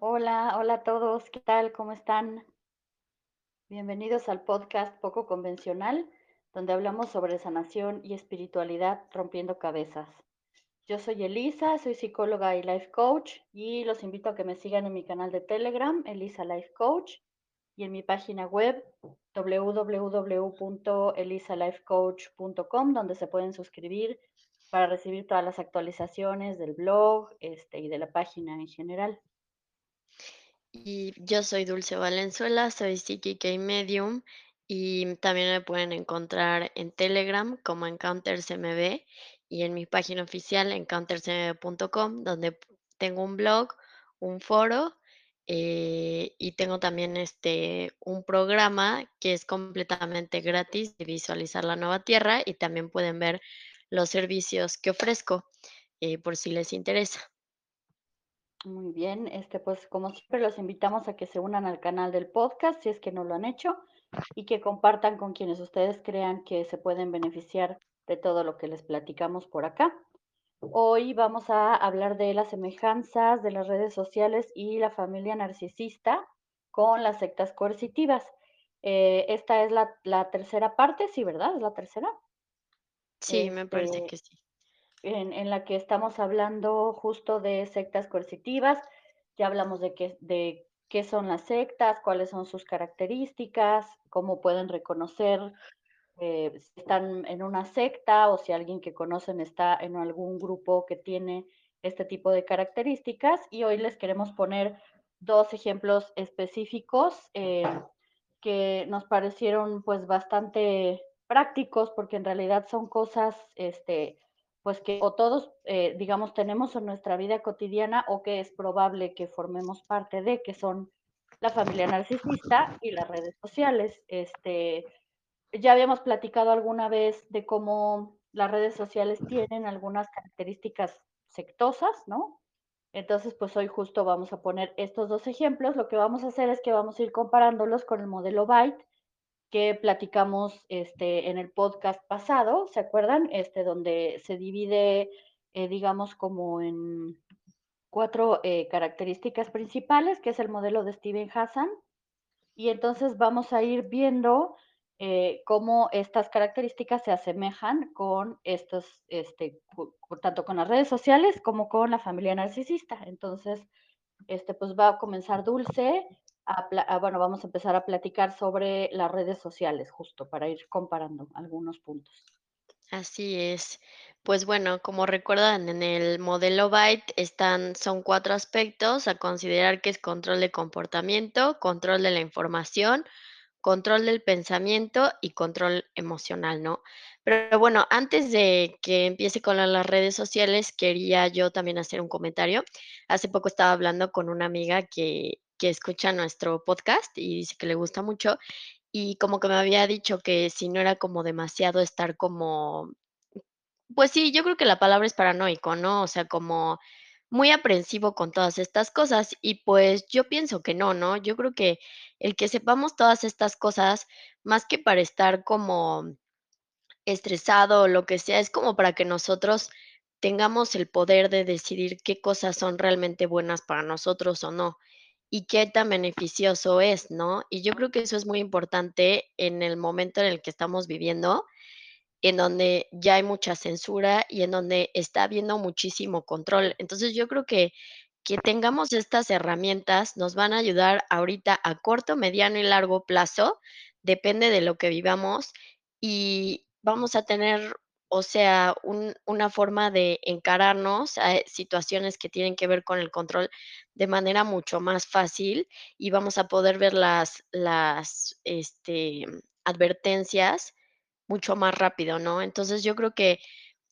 Hola, hola a todos, ¿qué tal? ¿Cómo están? Bienvenidos al podcast Poco Convencional, donde hablamos sobre sanación y espiritualidad rompiendo cabezas. Yo soy Elisa, soy psicóloga y life coach y los invito a que me sigan en mi canal de Telegram, Elisa Life Coach, y en mi página web www.elisalifecoach.com, donde se pueden suscribir para recibir todas las actualizaciones del blog este, y de la página en general. Y yo soy Dulce Valenzuela, soy psíquica y medium y también me pueden encontrar en Telegram como EncountersMB y en mi página oficial encountersmb.com donde tengo un blog, un foro eh, y tengo también este un programa que es completamente gratis de visualizar la nueva tierra y también pueden ver los servicios que ofrezco eh, por si les interesa. Muy bien, este, pues como siempre los invitamos a que se unan al canal del podcast si es que no lo han hecho y que compartan con quienes ustedes crean que se pueden beneficiar de todo lo que les platicamos por acá. Hoy vamos a hablar de las semejanzas de las redes sociales y la familia narcisista con las sectas coercitivas. Eh, esta es la, la tercera parte, sí, ¿verdad? Es la tercera. Sí, me parece Este, que sí. En, la que estamos hablando justo de sectas coercitivas. Ya hablamos de qué, de qué son las sectas, cuáles son sus características, cómo pueden reconocer eh, si están en una secta o si alguien que conocen está en algún grupo que tiene este tipo de características. Y hoy les queremos poner dos ejemplos específicos eh, que nos parecieron pues bastante prácticos porque en realidad son cosas este, pues que o todos, eh, digamos, tenemos en nuestra vida cotidiana o que es probable que formemos parte de, que son la familia narcisista y las redes sociales. Este, ya habíamos platicado alguna vez de cómo las redes sociales tienen algunas características sectosas, ¿no? Entonces, pues hoy justo vamos a poner estos dos ejemplos. Lo que vamos a hacer es que vamos a ir comparándolos con el modelo Byte que platicamos este, en el podcast pasado, ¿se acuerdan? Este, donde se divide, eh, digamos, como en cuatro eh, características principales, que es el modelo de Steven Hassan. Y entonces vamos a ir viendo eh, cómo estas características se asemejan con estos, este, tanto con las redes sociales como con la familia narcisista. Entonces, este, pues va a comenzar Dulce. Bueno, vamos a empezar a platicar sobre las redes sociales, justo para ir comparando algunos puntos. Así es. Pues bueno, como recuerdan, en el modelo Byte están, son cuatro aspectos a considerar que es control de comportamiento, control de la información, control del pensamiento y control emocional, ¿no? Pero bueno, antes de que empiece con la- las redes sociales, quería yo también hacer un comentario. Hace poco estaba hablando con una amiga que, que escucha nuestro podcast y dice que le gusta mucho y como que me había dicho que si no era como demasiado estar como pues sí, yo creo que la palabra es paranoico, ¿no? O sea, como muy aprensivo con todas estas cosas. Y pues yo pienso que no, ¿no? Yo creo que el que sepamos todas estas cosas, más que para estar como estresado o lo que sea, es como para que nosotros tengamos el poder de decidir qué cosas son realmente buenas para nosotros o no, y qué tan beneficioso es, ¿no? Y yo creo que eso es muy importante en el momento en el que estamos viviendo en donde ya hay mucha censura y en donde está habiendo muchísimo control. Entonces, yo creo que que tengamos estas herramientas nos van a ayudar ahorita a corto, mediano y largo plazo, depende de lo que vivamos, y vamos a tener, o sea, un una forma de encararnos a, eh, situaciones que tienen que ver con el control de manera mucho más fácil, y vamos a poder ver las las, este, advertencias mucho más rápido, ¿no? Entonces, yo creo que,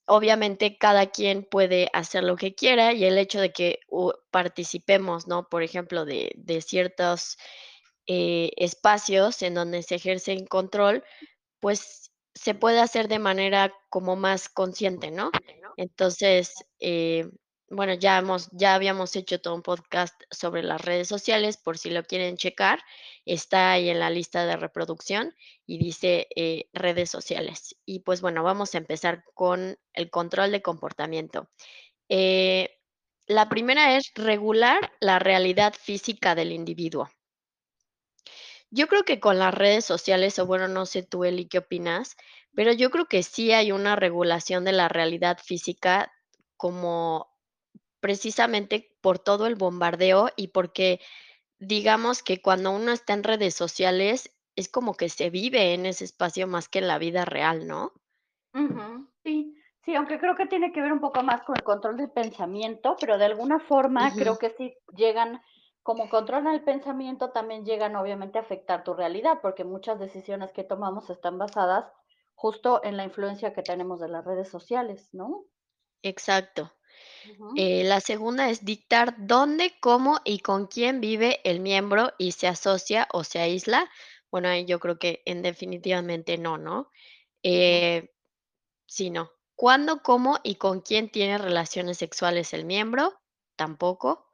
obviamente, cada quien puede hacer lo que quiera, y el hecho de que, participemos, ¿no? Por ejemplo, de de ciertos, eh, espacios en donde se ejerce control, pues, se puede hacer de manera como más consciente, ¿no? Entonces, eh, bueno, ya hemos ya habíamos hecho todo un podcast sobre las redes sociales, por si lo quieren checar, está ahí en la lista de reproducción y dice, eh, redes sociales. Y, pues, bueno, vamos a empezar con el control de comportamiento. Eh La primera es regular la realidad física del individuo. Yo creo que con las redes sociales, o bueno, no sé tú, Eli, ¿qué opinas? Pero yo creo que sí hay una regulación de la realidad física como precisamente por todo el bombardeo y porque digamos que cuando uno está en redes sociales es como que se vive en ese espacio más que en la vida real, ¿no? Sí, sí, aunque creo que tiene que ver un poco más con el control del pensamiento, pero de alguna forma creo que sí llegan, como controlan el pensamiento, también llegan obviamente a afectar tu realidad, porque muchas decisiones que tomamos están basadas justo en la influencia que tenemos de las redes sociales, ¿no? exacto. Eh, la segunda es dictar dónde, cómo y con quién vive el miembro y se asocia o se aísla. Bueno, ahí yo creo que en definitivamente no, ¿no? Eh, Sí, no. ¿Cuándo, cómo y con quién tiene relaciones sexuales el miembro? Tampoco.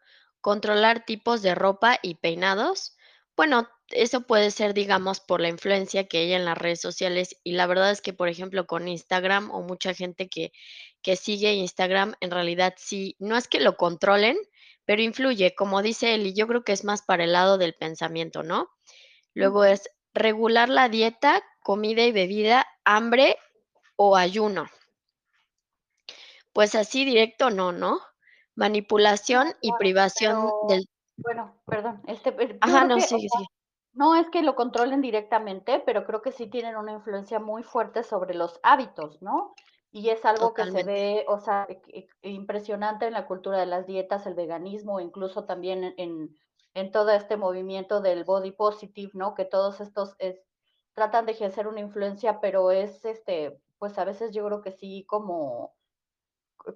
Controlar tipos de ropa y peinados. Bueno, eso puede ser, digamos, por la influencia que hay en las redes sociales. Y la verdad es que, por ejemplo, con Instagram o mucha gente que, que sigue Instagram, en realidad sí, no es que lo controlen, pero influye, como dice él, y yo creo que es más para el lado del pensamiento, ¿no? Luego es regular la dieta, comida y bebida, hambre o ayuno. Pues así directo no, ¿no? Manipulación No, y privación pero del bueno, perdón, este, ajá, no, que, o sigue, sea, sigue. no es que lo controlen directamente, pero creo que sí tienen una influencia muy fuerte sobre los hábitos, ¿no? Y es algo que se ve, o sea, e e impresionante en la cultura de las dietas, el veganismo, incluso también en en en todo este movimiento del body positive, ¿no? Que todos estos es tratan de ejercer una influencia, pero es, este, pues, a veces yo creo que sí como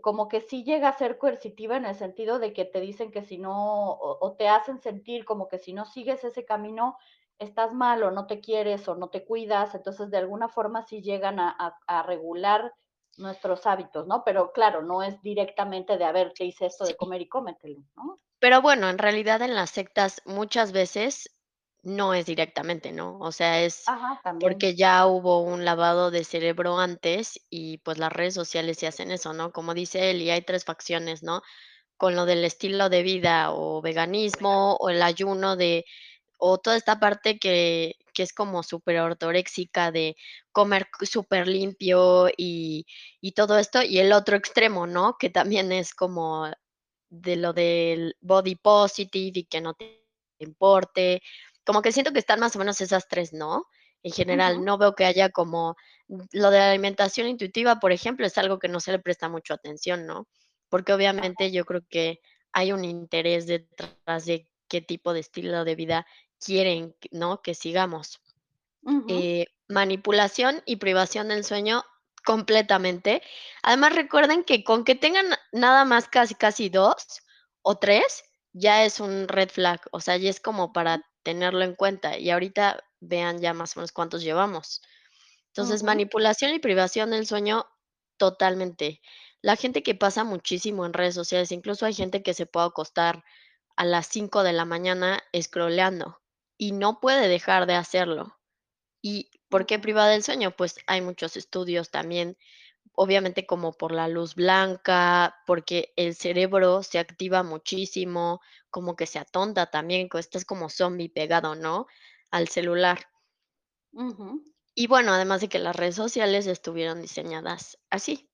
como que sí llega a ser coercitiva en el sentido de que te dicen que si no, o, o te hacen sentir como que si no sigues ese camino, estás mal o no te quieres o no te cuidas, entonces de alguna forma sí llegan a, a, a regular nuestros hábitos, ¿no? Pero claro, no es directamente de, a ver, te hice esto de comer y cómetelo, ¿no? Pero bueno, en realidad en las sectas muchas veces no es directamente, ¿no? O sea, es Ajá, porque ya hubo un lavado de cerebro antes y, pues, las redes sociales sí hacen eso, ¿no? Como dice él, y hay 3 facciones, ¿no? Con lo del estilo de vida o veganismo o el ayuno de O toda esta parte que que es como superortoréxica de comer súper limpio y y todo esto, y el otro extremo, ¿no? Que también es como de lo del body positive y que no te importe. Como que siento que están más o menos esas 3, ¿no? En general, no veo que haya como lo de la alimentación intuitiva, por ejemplo, es algo que no se le presta mucho atención, ¿no? Porque obviamente yo creo que hay un interés detrás de qué tipo de estilo de vida quieren, ¿no? Que sigamos. Eh, manipulación y privación del sueño completamente. Además, recuerden que con que tengan nada más casi, casi 2 o 3 ya es un red flag, o sea, ya es como para tenerlo en cuenta. Y ahorita vean ya más o menos cuántos llevamos. Entonces, manipulación y privación del sueño, totalmente. La gente que pasa muchísimo en redes sociales, incluso hay gente que se puede acostar a las 5 de la mañana scrolleando y no puede dejar de hacerlo. ¿Y por qué ujú, priva del sueño? Pues hay muchos estudios también, obviamente como por la luz blanca, porque el cerebro se activa muchísimo, como que se atonta también, estás como zombie pegado, ¿no? Al celular. Y bueno, además de que las redes sociales estuvieron diseñadas así,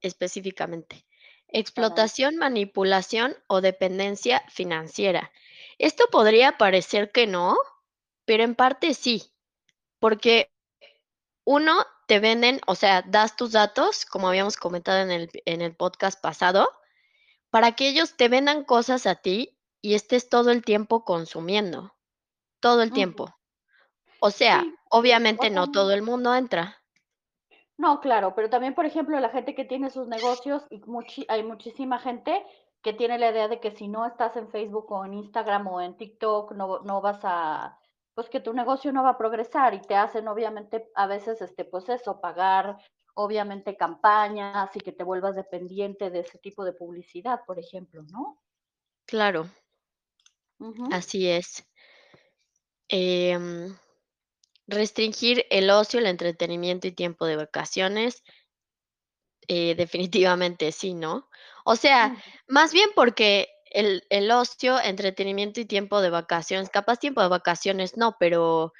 específicamente. Explotación, manipulación o dependencia financiera. Esto podría parecer que no, pero en parte sí, porque uno, te venden, o sea, das tus datos, como habíamos comentado en el, en el podcast pasado, para que ellos te vendan cosas a ti y estés todo el tiempo consumiendo, todo el tiempo. O sea, Sí, obviamente no todo el mundo entra. No, claro, pero también, por ejemplo, la gente que tiene sus negocios y muchi hay muchísima gente que tiene la idea de que si no estás en Facebook o en Instagram o en TikTok, no no vas a pues, que tu negocio no va a progresar y te hacen, obviamente, a veces, este, pues eso, pagar, obviamente, campañas y que te vuelvas dependiente de ese tipo de publicidad, por ejemplo, ¿no? Claro, así es. Em, restringir el ocio, el entretenimiento y tiempo de vacaciones, eh, definitivamente sí, ¿no? O sea, más bien porque el el ocio, entretenimiento y tiempo de vacaciones, capaz tiempo de vacaciones no, pero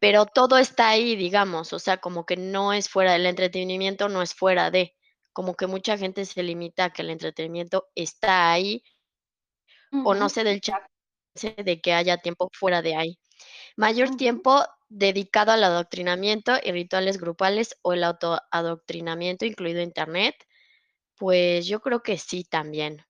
pero todo está ahí, digamos, o sea, como que no es fuera del entretenimiento, no es fuera de, como que mucha gente se limita a que el entretenimiento está ahí o no se da el chance de que haya tiempo fuera de ahí. Mayor tiempo dedicado al adoctrinamiento y rituales grupales o el autoadoctrinamiento, incluido Internet, pues yo creo que sí también.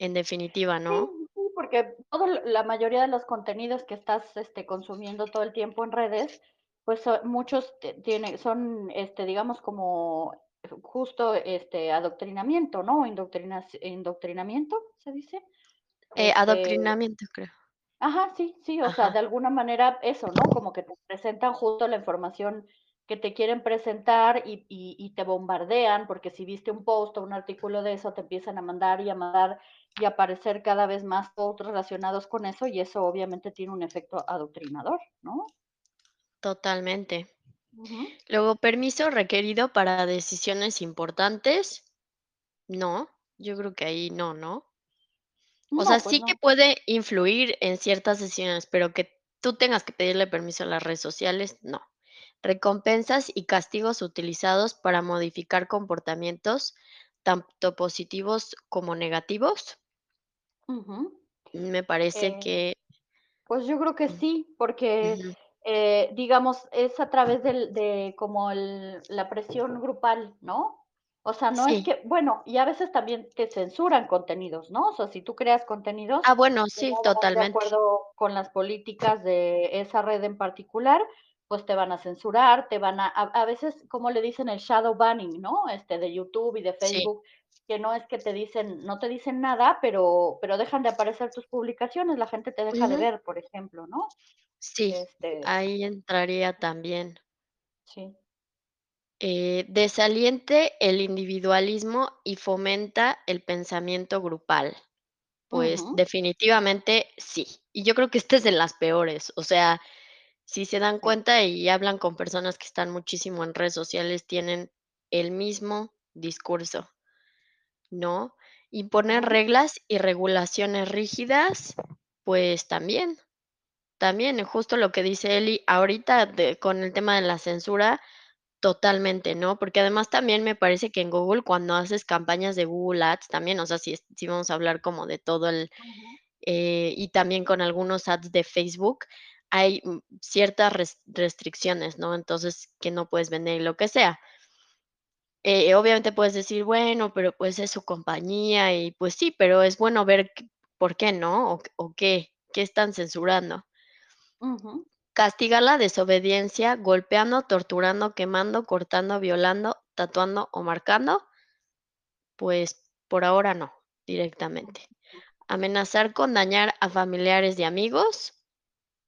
En definitiva, ¿no? Sí, sí, porque todo la mayoría de los contenidos que estás, este, consumiendo todo el tiempo en redes, pues, son muchos t tiene son, este, digamos, como justo, este, adoctrinamiento, ¿no? Indoctrinaci ¿indoctrinamiento se dice? Eh, Este adoctrinamiento, creo. Ajá, sí, sí, o sea, de alguna manera eso, ¿no? Como que te presentan justo la información que te quieren presentar y y y te bombardean, porque si viste un post o un artículo de eso, te empiezan a mandar y a mandar y aparecer cada vez más posts relacionados con eso, y eso obviamente tiene un efecto adoctrinador, ¿no? Totalmente. Luego, permiso requerido para decisiones importantes, no, yo creo que ahí no, ¿no? O sea, No, pues sí que puede influir en ciertas decisiones, pero que tú tengas que pedirle permiso a las redes sociales, no. Recompensas y castigos utilizados para modificar comportamientos, tanto positivos como negativos. Ujú. Me parece Eh que Pues yo creo que sí, porque, ujú, eh, digamos, es a través del de como el la presión grupal, ¿no? O sea, no es sí. que bueno, y a veces también te censuran contenidos, ¿no? O sea, si tú creas Ah, contenidos bueno, que sí, no van de totalmente. acuerdo con las políticas de esa red en particular, pues te van a censurar, te van a a a veces, ¿cómo le dicen? El shadow banning, ¿no? Este, de YouTube y de Sí. Facebook, que no es que te dicen no te dicen nada, pero pero dejan de aparecer tus publicaciones, la gente te deja de ver, por ejemplo, ¿no? Sí, Este, ahí entraría también. sí. Eh, desaliente el individualismo y fomenta el pensamiento grupal. Pues definitivamente sí. Y yo creo que esta es de las peores. O sea, si se dan cuenta y hablan con personas que están muchísimo en redes sociales, tienen el mismo discurso, ¿no? Imponer reglas y regulaciones rígidas, pues también. También, justo lo que dice Eli, ahorita de con el tema de la censura, totalmente, ¿no? Porque además también me parece que en Google, cuando haces campañas de Google Ads también, o sea, si es si vamos a hablar como de todo el, eh, y también con algunos ads de Facebook, hay, mm, ciertas res restricciones, ¿no? Entonces, que no puedes vender y lo que sea. Eh, obviamente puedes decir, bueno, pero pues es su compañía y pues sí, pero es bueno ver por qué, ¿no? O o qué, qué están censurando. ujú, Castigar la desobediencia golpeando, torturando, quemando, cortando, violando, tatuando o marcando, pues por ahora no, directamente. Amenazar con dañar a familiares y amigos,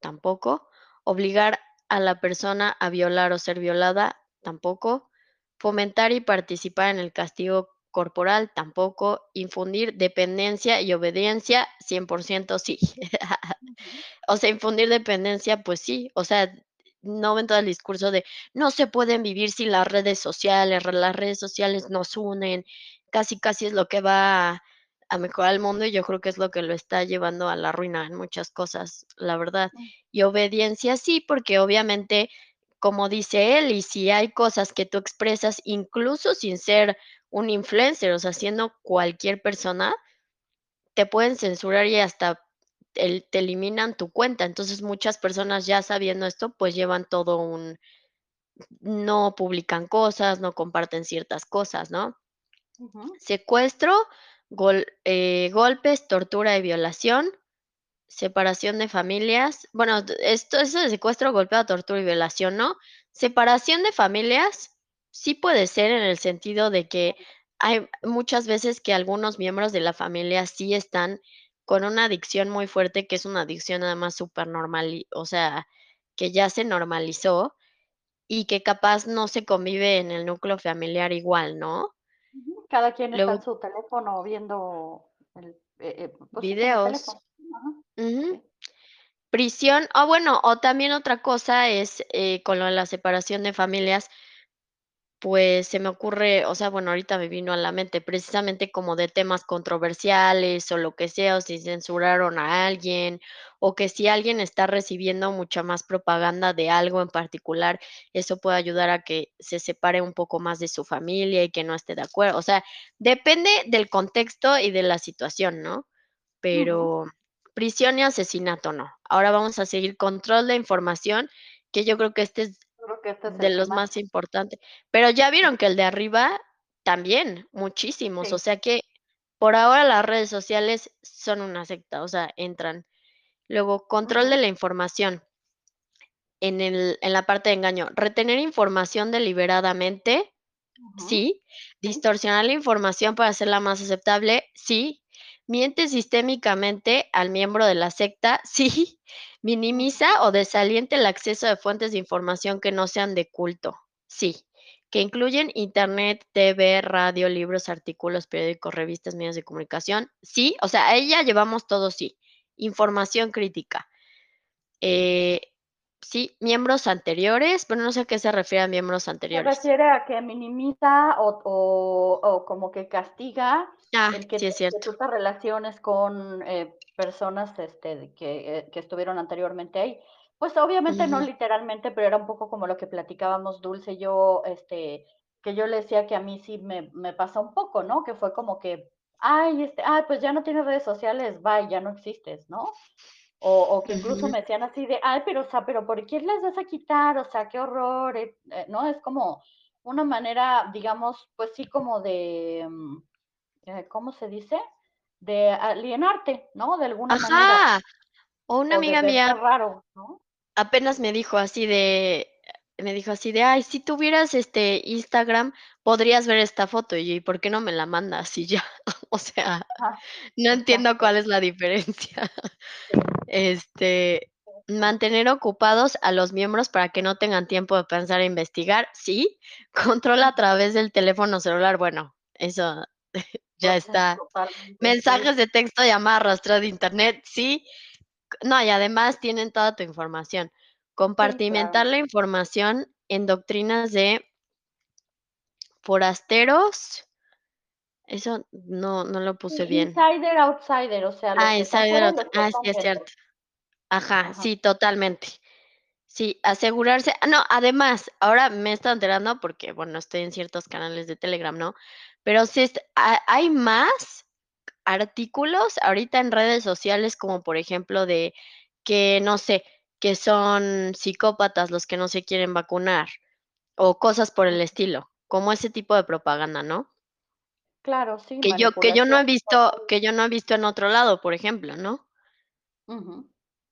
tampoco. Obligar a la persona a violar o ser violada, tampoco. Fomentar y participar en el castigo corporal, tampoco. Infundir dependencia y obediencia, 100% sí. O sea, infundir dependencia, pues sí, o sea, no ven todo el discurso de no se pueden vivir sin las redes sociales, las redes sociales nos unen, casi, casi es lo que va a a mejorar el mundo, y yo creo que es lo que lo está llevando a la ruina en muchas cosas, la verdad. mm, Y obediencia sí, porque obviamente, como dice él, y si hay cosas que tú expresas, incluso sin ser un influencer, o sea, siendo cualquier persona, te pueden censurar y hasta te eliminan tu cuenta. Entonces, muchas personas ya sabiendo esto, pues llevan todo un no publican cosas, no comparten ciertas cosas, ¿no? Secuestro, gol eh, golpes, tortura y violación, separación de familias. Bueno, esto eso de secuestro, golpeo, tortura y violación, ¿no? Separación de familias, sí puede ser en el sentido de que hay muchas veces que algunos miembros de la familia sí están con una adicción muy fuerte, que es una adicción además supernormal, o sea, que ya se normalizó y que capaz no se convive en el núcleo familiar igual, ¿no? Cada quien está en su teléfono viendo el, eh eh, pues el videos. teléfono. Ujú. Prisión, o bueno, o también otra cosa es, eh, con lo de la separación de familias, Pues, se me ocurre, o sea, bueno, ahorita me vino a la mente, precisamente como de temas controversiales o lo que sea, o si censuraron a alguien, o que si alguien está recibiendo mucha más propaganda de algo en particular, eso puede ayudar a que se separe un poco más de su familia y que no esté de acuerdo. O sea, depende del contexto y de la situación, ¿no? Ujú. Pero prisión y asesinato no. Ahora vamos a seguir control de información, que yo creo que este es que este es de los más. más importantes. Pero ya vieron que el de arriba también, muchísimos. O sea que por ahora las redes sociales son una secta, o sea, entran. Luego, control de la información. En el en la parte de engaño, retener información deliberadamente. Sí. Distorsionar la información para hacerla más aceptable, sí. Miente sistémicamente al miembro de la secta. Ujú. Minimiza o desalienta el acceso de fuentes de información que no sean de culto, sí. Que incluyen Internet, TV, radio, libros, artículos, periódicos, revistas, medios de comunicación, sí. O sea, ahí ya llevamos todo sí. Información crítica. Eh, sí, miembros anteriores, pero no sé a qué se refiere a miembros Se anteriores. refiere a que minimiza o o o como que castiga Ah, el que sí es que cierto. te relaciones con, eh, personas, este, que, eh, que estuvieron anteriormente ahí. Pues, obviamente, no Ujú. literalmente, pero era un poco como lo que platicábamos Dulce y yo, este, que yo le decía que a mí sí me me pasó un poco, ¿no? Que fue como que: "Ay, este, ay, pues ya no tienes redes sociales, bye, ya no existes", ¿no? O o que incluso me decían así de: "Ay, pero, o sea, pero, ¿por qué las vas a quitar? O sea, qué horror", eh, eh, ¿no? Es como una manera, digamos, pues sí, como de, mm, eh, ¿cómo se dice? De alienarte, ¿no? De alguna manera. Ajá. O una O de amiga mía raro, ¿no? apenas me dijo así de me dijo así de: "Ay, si tuvieras, este, Instagram, podrías ver esta foto", y yo: "¿Y por qué no me la mandas?". Y ya, o sea, Ajá, no entiendo cuál es la diferencia. Este, mantener ocupados a los miembros para que no tengan tiempo de pensar e investigar, sí. Control a través del teléfono celular, bueno, eso ya está. Mensajes de texto, llamada rastreo de Internet, sí. No, y además tienen toda tu información. Compartimentar la información en doctrinas de forasteros, eso no no lo puse bien. insider, outsider, o sea, Ah, insider fuera y out los que ah, sí, es cierto. Ajá, Ajá. sí, totalmente. Sí, asegurarse ah, no, además, ahora me estado enterando porque, bueno, estoy en ciertos canales de Telegram, ¿no? Pero sí ha hay más artículos ahorita en redes sociales, como por ejemplo, de que, no sé, que son psicópatas los que no se quieren vacunar, o cosas por el estilo, como ese tipo de propaganda, ¿no? Claro, sí, Que yo que yo no he visto que yo no he visto en otro lado, por ejemplo, ¿no?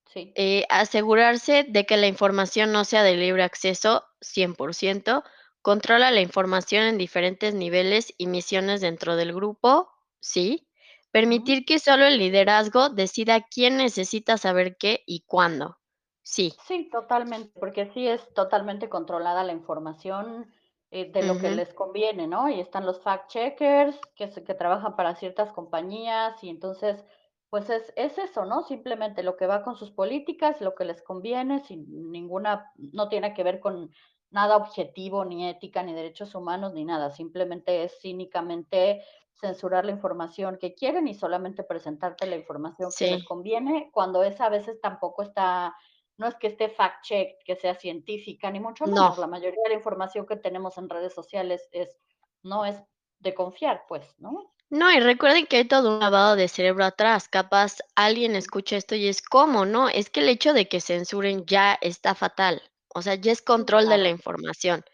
Sí. Eh, asegurarse de que la información no sea de libre acceso 100%, controla la información en diferentes niveles y misiones dentro del grupo, sí. Permitir que solo el liderazgo decida quién necesita saber qué y cuándo, sí. Sí, totalmente, porque sí es totalmente controlada la información, eh, de lo que les conviene, ¿no? Y están los fact checkers, que que trabajan para ciertas compañías, y entonces, pues es es eso, ¿no? Simplemente lo que va con sus políticas, lo que les conviene, sin ninguna no tiene que ver con nada objetivo, ni ética, ni derechos humanos, ni nada. Simplemente es cínicamente censurar la información que quieren y solamente presentarte la información que les conviene, cuando esa a veces tampoco está no es que esté fact check, que sea científica, ni mucho No. menos. La mayoría de la información que tenemos en redes sociales es no es de confiar, pues, ¿no? No, y recuerden que hay todo un lavado de cerebro atrás. Capaz alguien escucha esto y es, ¿cómo, no? Es que el hecho de que censuren ya está fatal. O sea, ya es control de la información.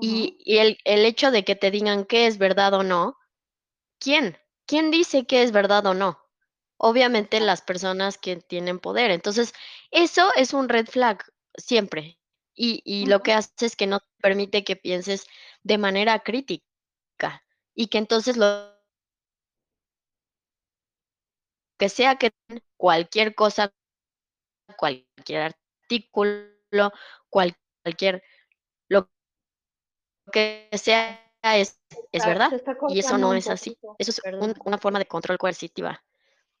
Y el el hecho de que te digan qué es verdad o no, ¿quién? ¿Quién dice qué es verdad o no? Obviamente, las personas que tienen poder. Entonces, eso es un red flag, siempre. Y y lo que hace es que no permite que pienses de manera crítica, y que entonces lo que sea que cualquier cosa cualquier artículo, cualquier lo que sea es es verdad, y eso no es así. Eso es un una forma de control coercitiva.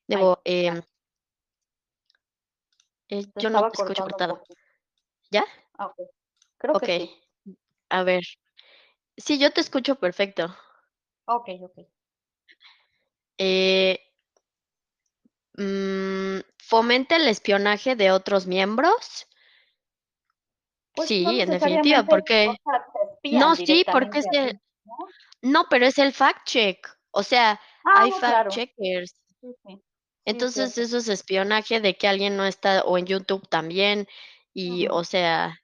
Debo, em eh, yo no te escucho cortado. ¿ya? Ah, okey. Creo que sí. a ver. Sí, yo te escucho perfecto. Okey, okey. Eh mm, ¿fomenta el espionaje de otros miembros? Pues, no Sí, en definitiva, porque no, sí, porque es el ¿no? no, pero es el fact check, o sea, Ah, hay no, fact claro. checkers. Sí, sí. Sí, es Entonces, cierto. eso es espionaje de que alguien no está o en YouTube también, y, o sea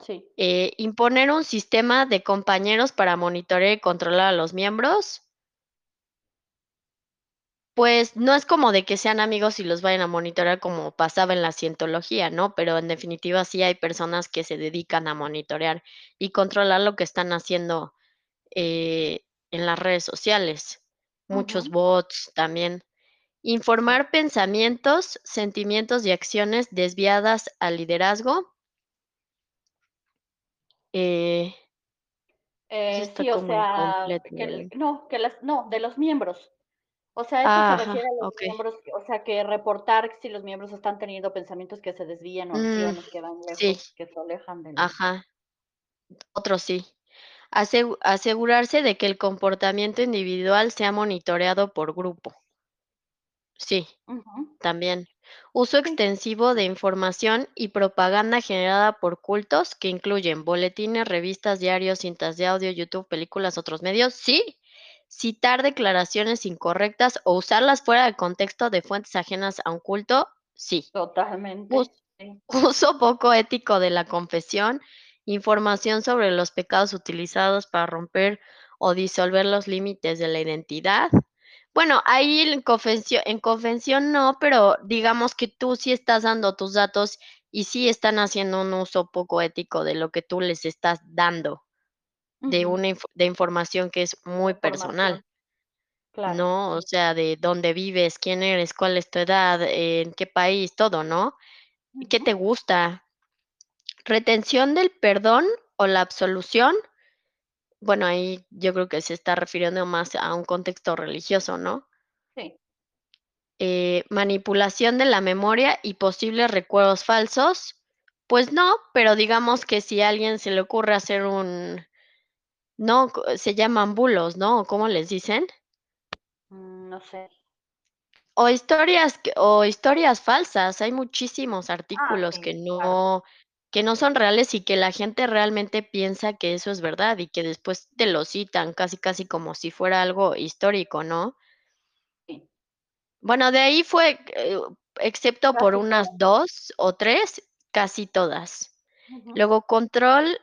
Sí. eh, ¿imponer un sistema de compañeros para monitorear y controlar a los miembros? Pues, no es como de que sean amigos y los vayan a monitorear como pasaba en la cientología, ¿no? Pero, en definitiva, sí hay personas que se dedican a monitorear y controlar lo que están haciendo, eh, en las redes sociales. Muchos bots también. Sí. Informar pensamientos, sentimientos y acciones desviadas al liderazgo. Eh Eh, sí, o sea, que no, que las no, de los miembros. O sea, esto se refiere a los miembros, o sea, que reportar si los miembros están teniendo pensamientos que se desvían, o Mm, acciones que van sí. lejos, que se alejan de la Ajá. Otro sí. Asegu asegurarse de que el comportamiento individual sea monitoreado por grupo. Sí, Ujú. también. Uso Sí. extensivo de información y propaganda generada por cultos, que incluyen boletines, revistas, diarios, cintas de audio, YouTube, películas, otros medios, sí. Citar declaraciones incorrectas o usarlas fuera de contexto de fuentes ajenas a un culto, sí. Us Totalmente, sí. uso poco ético de la confesión, información sobre los pecados utilizados para romper o disolver los límites de la identidad. Bueno, ahí en confesio en confesión no, pero digamos que tú sí estás dando tus datos y sí están haciendo un uso poco ético de lo que tú les estás dando, de una inf de información que es muy personal. Claro, ¿No? O sea, de dónde vives, quién eres, cuál es tu edad, en qué país, todo, ¿no? ¿Qué te gusta? ¿Retención del perdón o la absolución? Bueno, ahí yo creo que se está refiriendo más a un contexto religioso, ¿no? Sí. Eh, ¿manipulación de la memoria y posibles recuerdos falsos? Pues no, pero digamos que si a alguien se le ocurre hacer un no, se llaman bulos, ¿no? ¿O cómo les dicen? Mm, no sé. O historias o historias falsas. Hay muchísimos Ah, artículos que claro. Que no son reales y que la gente realmente piensa que eso es verdad y que después te lo citan casi, casi como si fuera algo histórico, ¿no? Sí. Bueno, de ahí fue, eh, excepto por unas todas. 2 o 3, casi todas. Luego control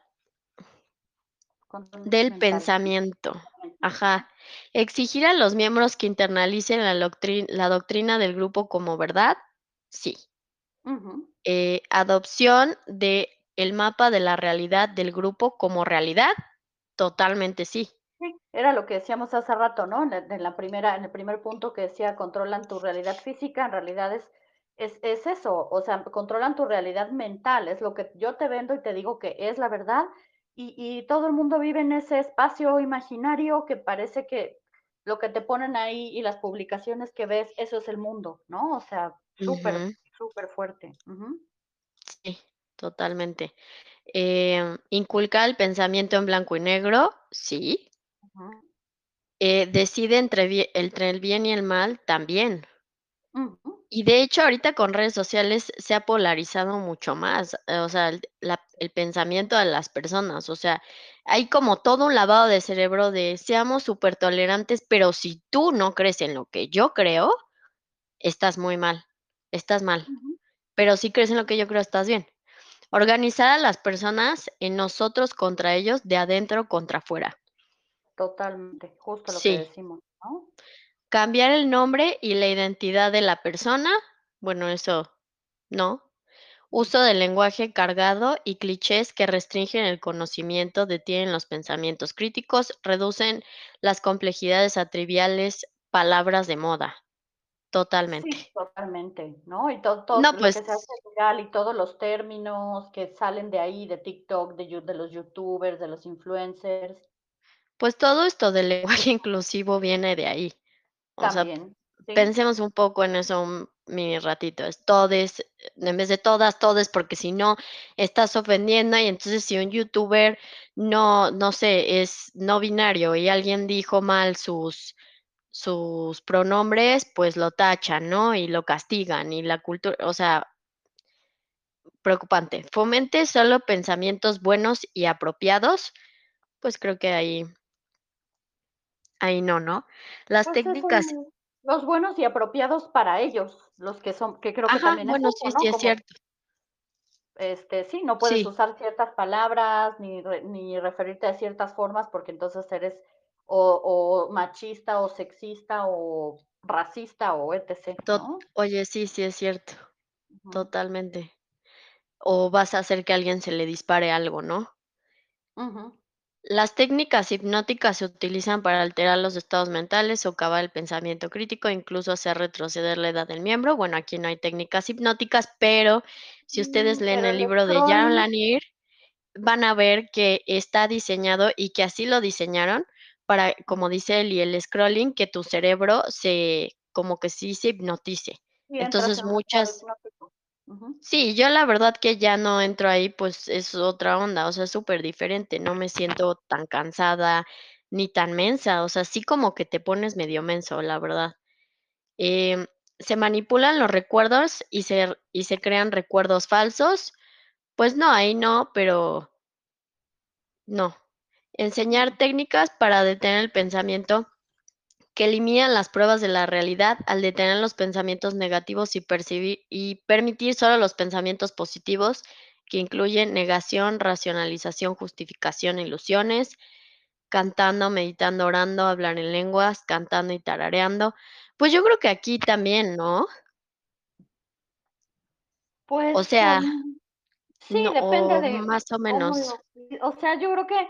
Control del mental. pensamiento. Ajá. Exigir a los miembros que internalicen la la doctrina del grupo como verdad, sí. Eh, adopción de el mapa de la realidad del grupo como realidad, totalmente sí. Sí, era lo que decíamos hace rato, ¿no? En la en la primera en el primer punto que decía: "Controlan tu realidad física", en realidad es es es eso, o sea, controlan tu realidad mental, es lo que yo te vendo y te digo que es la verdad, y y todo el mundo vive en ese espacio imaginario que parece que lo que te ponen ahí y las publicaciones que ves, eso es el mundo, ¿no? O sea, súper, Ujú. superfuerte. Ujú. Sí, totalmente. Em, inculcar el pensamiento en blanco y negro, sí. Eh, decide entre entre el bien y el mal, también. Y de hecho, ahorita con redes sociales se ha polarizado mucho más, eh, o sea, el la el pensamiento de las personas, o sea, hay como todo un lavado de cerebro de seamos supertolerantes, pero si tú no crees en lo que yo creo, estás muy mal, estás mal, pero si crees en lo que yo creo, estás bien. Organizar a las personas en nosotros contra ellos, de adentro contra afuera. Totalmente, justo lo que decimos, ¿no? Cambiar el nombre y la identidad de la persona, bueno, eso no. Uso del lenguaje cargado y clichés que restringen el conocimiento, detienen los pensamientos críticos, reducen las complejidades a triviales palabras de moda. Sí, Totalmente. totalmente, ¿no? Y todo todo No, lo pues que se hace viral y todos los términos que salen de ahí, de TikTok, de de los youtubers, de los influencers. pues todo esto del lenguaje inclusivo viene de ahí. O sea, También, sí. pensemos un poco en eso, mm, mi ratito, es todes, en vez de todas, todes, porque si no estás ofendiendo, y entonces si un youtuber no, no sé, es no binario y alguien dijo mal sus sus pronombres, pues lo tachan, ¿no? Y lo castigan y la cultura, o sea preocupante. Fomente solo pensamientos buenos y apropiados, pues creo que ahí ahí no, ¿no? Las Pues es técnicas los buenos y apropiados para ellos, los que son que creo que Ajá, también es bueno, eso, sí, ¿no? sí es Como cierto. este, sí, no puedes Sí. usar ciertas palabras, ni ni referirte de ciertas formas, porque entonces eres o o machista, o sexista, o racista, o etc, ¿no? oye, sí, sí es cierto, totalmente. O vas a hacer que a alguien se le dispare algo, ¿no? Las técnicas hipnóticas se utilizan para alterar los estados mentales, socavar el pensamiento crítico, incluso hacer retroceder la edad del miembro. Bueno, aquí no hay técnicas hipnóticas, pero si ustedes Mm, leen el libro de Jaron Lanier, van a ver que está diseñado y que así lo diseñaron para, como dice él, y el scrolling, que tu cerebro se como que sí se hipnotice. Entonces, muchas. Sí, yo la verdad que ya no entro ahí, pues, es otra onda, o sea, es superdiferente, no me siento tan cansada, ni tan mensa, o sea, sí como que te pones medio menso, la verdad. Em, ¿se manipulan los recuerdos y se y se crean recuerdos falsos? Pues no, ahí no, pero no. Enseñar técnicas para detener el pensamiento que eliminan las pruebas de la realidad al detener los pensamientos negativos y percibir y permitir solo los pensamientos positivos, que incluyen negación, racionalización, justificación, ilusiones, cantando, meditando, orando, hablar en lenguas, cantando y tarareando. Pues yo creo que aquí también, ¿no? Pues, O sea, sí, no, depende de más o menos. lo o sea, yo creo que,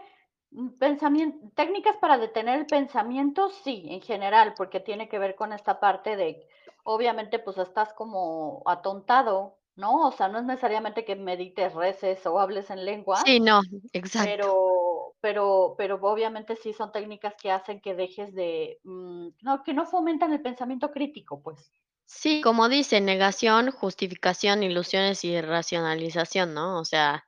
mm, pensamien técnicas para detener el pensamiento, sí, en general, porque tiene que ver con esta parte de, obviamente, pues, estás como atontado, ¿no? O sea, no es necesariamente que medites, reces o hables en lenguas, Sí, no, exacto. pero pero pero obviamente sí son técnicas que hacen que dejes de, mm, no, que no fomentan el pensamiento crítico, pues. Sí, como dice, negación, justificación, ilusiones y racionalización, ¿no? O sea.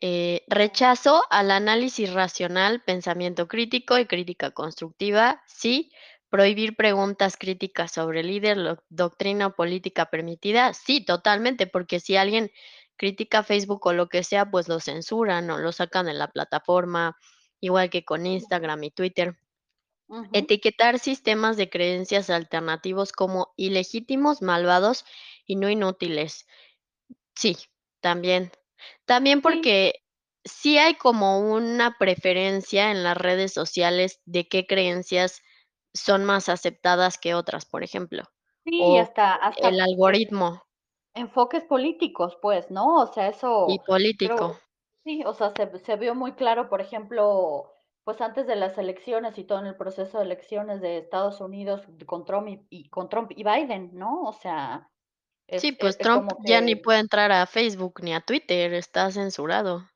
Eh, rechazo al análisis racional, pensamiento crítico y crítica constructiva, sí. Prohibir preguntas críticas sobre líder, lo doctrina o política permitida, sí, totalmente, porque si alguien critica Facebook o lo que sea, pues lo censuran o lo sacan de la plataforma, igual que con. Instagram y Twitter. Etiquetar sistemas de creencias alternativos como ilegítimos, malvados y no inútiles. Sí, también. También porque sí hay como una preferencia en las redes sociales de qué creencias son más aceptadas que otras, por ejemplo, Sí, o hasta el hasta, eh, algoritmo. enfoques políticos, pues, ¿no? O sea, Y eso político. creo sí, o sea, se se vio muy claro, por ejemplo, pues, antes de las elecciones y todo en el proceso de elecciones de Estados Unidos con Trump y y con Trump y Biden, ¿no? O sea, Sí, pues, e es Trump ya ni puede entrar a Facebook ni a Twitter, está censurado.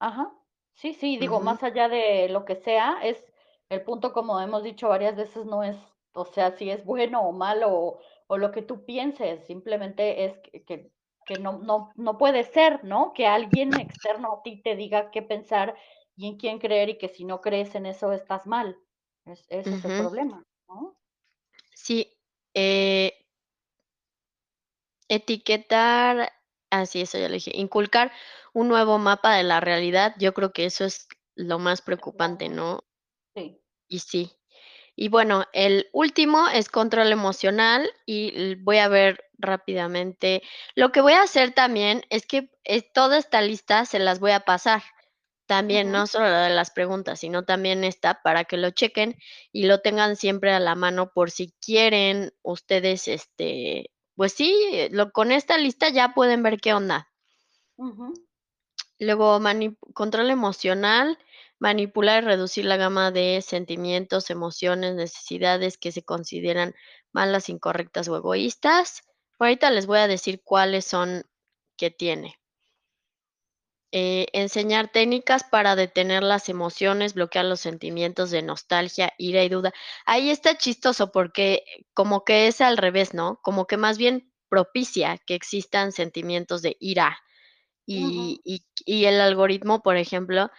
Ajá. Sí, sí, digo, más allá de lo que sea, es el punto, como hemos dicho varias veces, no es, o sea, si es bueno o malo o o lo que tú pienses, simplemente es que que que no no no puede ser, ¿no? Que alguien externo a ti te diga qué pensar y en quién creer, y que si no crees en eso estás mal. Es ese es el problema, ¿no? Sí, eh Etiquetar ah, sí, eso ya lo dije. Inculcar un nuevo mapa de la realidad, yo creo que eso es lo más preocupante, ¿no? Sí. Y sí. Y bueno, el último es control emocional, y voy a ver rápidamente. Lo que voy a hacer también es que, eh, toda esta lista se las voy a pasar. También, no solo la de las preguntas, sino también esta para que lo chequen y lo tengan siempre a la mano por si quieren ustedes, este, pues sí, lo con esta lista ya pueden ver qué onda. Luego control emocional, manipular y reducir la gama de sentimientos, emociones, necesidades que se consideran malas, incorrectas o egoístas. Ahorita les voy a decir cuáles son que tiene. Eh, enseñar técnicas para detener las emociones, bloquear los sentimientos de nostalgia, ira y duda. Ahí está chistoso porque como que es al revés, ¿no? Como que más bien propicia que existan sentimientos de ira y y y el algoritmo, por ejemplo,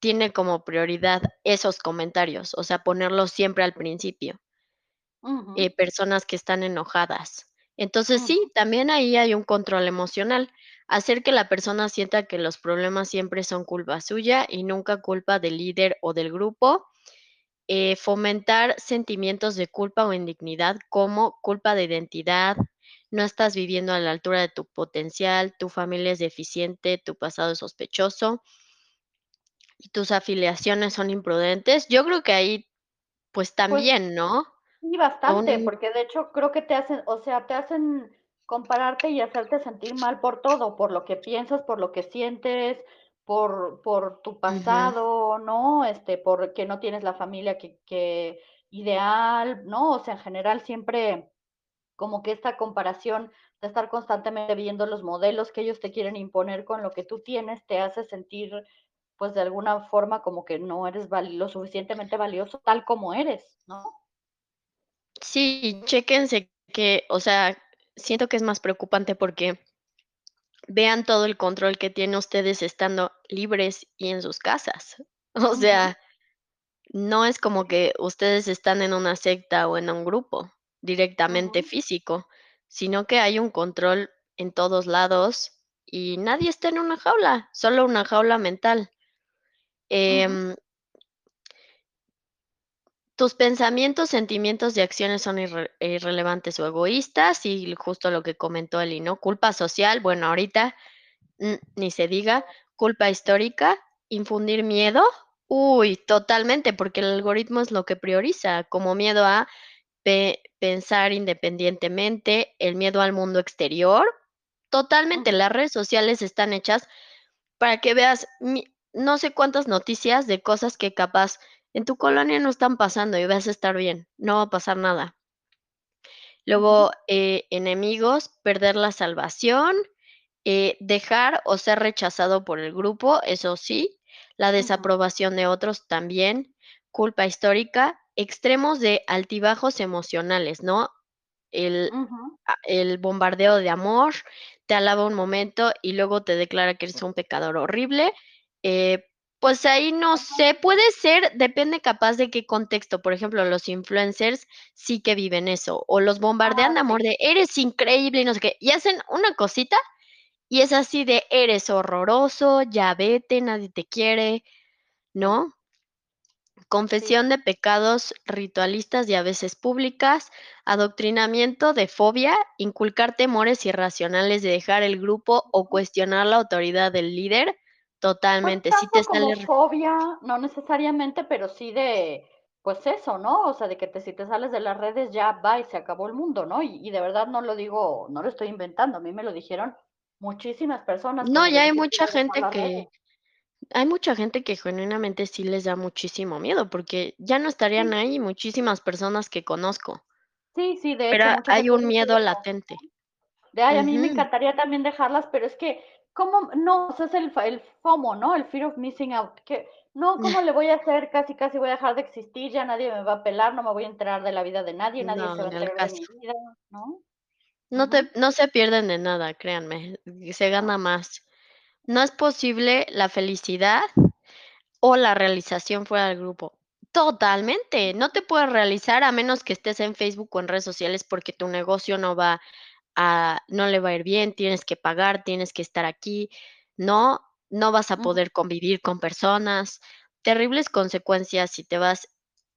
tiene como prioridad esos comentarios, o sea, ponerlos siempre al principio. Eh, personas que están enojadas. Entonces sí, también ahí hay un control emocional, hacer que la persona sienta que los problemas siempre son culpa suya y nunca culpa del líder o del grupo, eh, fomentar sentimientos de culpa o indignidad, como culpa de identidad, no estás viviendo a la altura de tu potencial, tu familia es deficiente, tu pasado es sospechoso y tus afiliaciones son imprudentes. Yo creo que ahí, pues Pues también, ¿no? Sí, bastante, Un porque de hecho creo que te hacen, o sea, te hacen compararte y hacerte sentir mal por todo, por lo que piensas, por lo que sientes, por por tu pasado, ¿no? Este, porque no tienes la familia que que ideal, ¿no? O sea, en general siempre como que esta comparación de estar constantemente viendo los modelos que ellos te quieren imponer con lo que tú tienes, te hace sentir, pues, de alguna forma como que no eres lo suficientemente valioso tal como eres, ¿no? Sí, chéquense que, o sea, siento que es más preocupante porque vean todo el control que tienen ustedes estando libres y en sus casas. O sea, no es como que ustedes están en una secta o en un grupo directamente físico, sino que hay un control en todos lados y nadie está en una jaula, solo una jaula mental. Tus pensamientos, sentimientos y acciones son irre irrelevantes o egoístas, y justo lo que comentó Eli, ¿no? Culpa social, bueno, ahorita, ni se diga, culpa histórica, infundir miedo, uy, totalmente, porque el algoritmo es lo que prioriza, como miedo a pe pensar independientemente, el miedo al mundo exterior, totalmente, las redes sociales están hechas para que veas no sé cuántas noticias de cosas que capaz en tu colonia no están pasando y vas a estar bien, no va a pasar nada. Luego, eh, enemigos, perder la salvación, eh, dejar o ser rechazado por el grupo, eso sí, la desaprobación de otros también, culpa histórica, extremos de altibajos emocionales, ¿no? El el bombardeo de amor, te alaba un momento y luego te declara que eres un pecador horrible, eh, pues ahí no sé, puede ser, depende capaz de qué contexto, por ejemplo, los influencers sí que viven eso, o los bombardean Ah, de amor de: "Eres increíble", y no sé qué, y hacen una cosita, y es así de: "Eres horroroso, ya vete, nadie te quiere". ¿no? Sí, Confesión de pecados ritualistas y a veces públicas, adoctrinamiento de fobia, inculcar temores irracionales de dejar el grupo o cuestionar la autoridad del líder, Pues totalmente, sí te como sale r fobia, no necesariamente, pero sí de, pues eso, ¿no? O sea, de que te si te sales de las redes ya bye, se acabó el mundo, ¿no? Y y de verdad no lo digo, no lo estoy inventando, a mí me lo dijeron muchísimas personas No, y les hay mucha gente que redes. hay mucha gente que genuinamente sí les da muchísimo miedo, porque ya no estarían Sí. ahí muchísimas personas que conozco. Sí, sí, de Pero hecho, hay un miedo latente. ¿no? De: "Ay, a mí me encantaría también dejarlas", pero es que, ¿cómo? No, o sea, es el el FOMO, ¿no? El fear of missing out, que no, ¿cómo le voy a hacer? Casi, casi voy a dejar de existir, ya nadie me va a pelar, no me voy a enterar de la vida de nadie, nadie se No, va a enterar de mi vida, ¿no? No te no se pierden de nada, créanme, se gana más. No es posible la felicidad o la realización fuera del grupo. Totalmente, no te puedes realizar a menos que estés en Facebook o en redes sociales porque tu negocio no va a no le va a ir bien, tienes que pagar, tienes que estar aquí, no, no vas a poder convivir con personas, terribles consecuencias si te vas,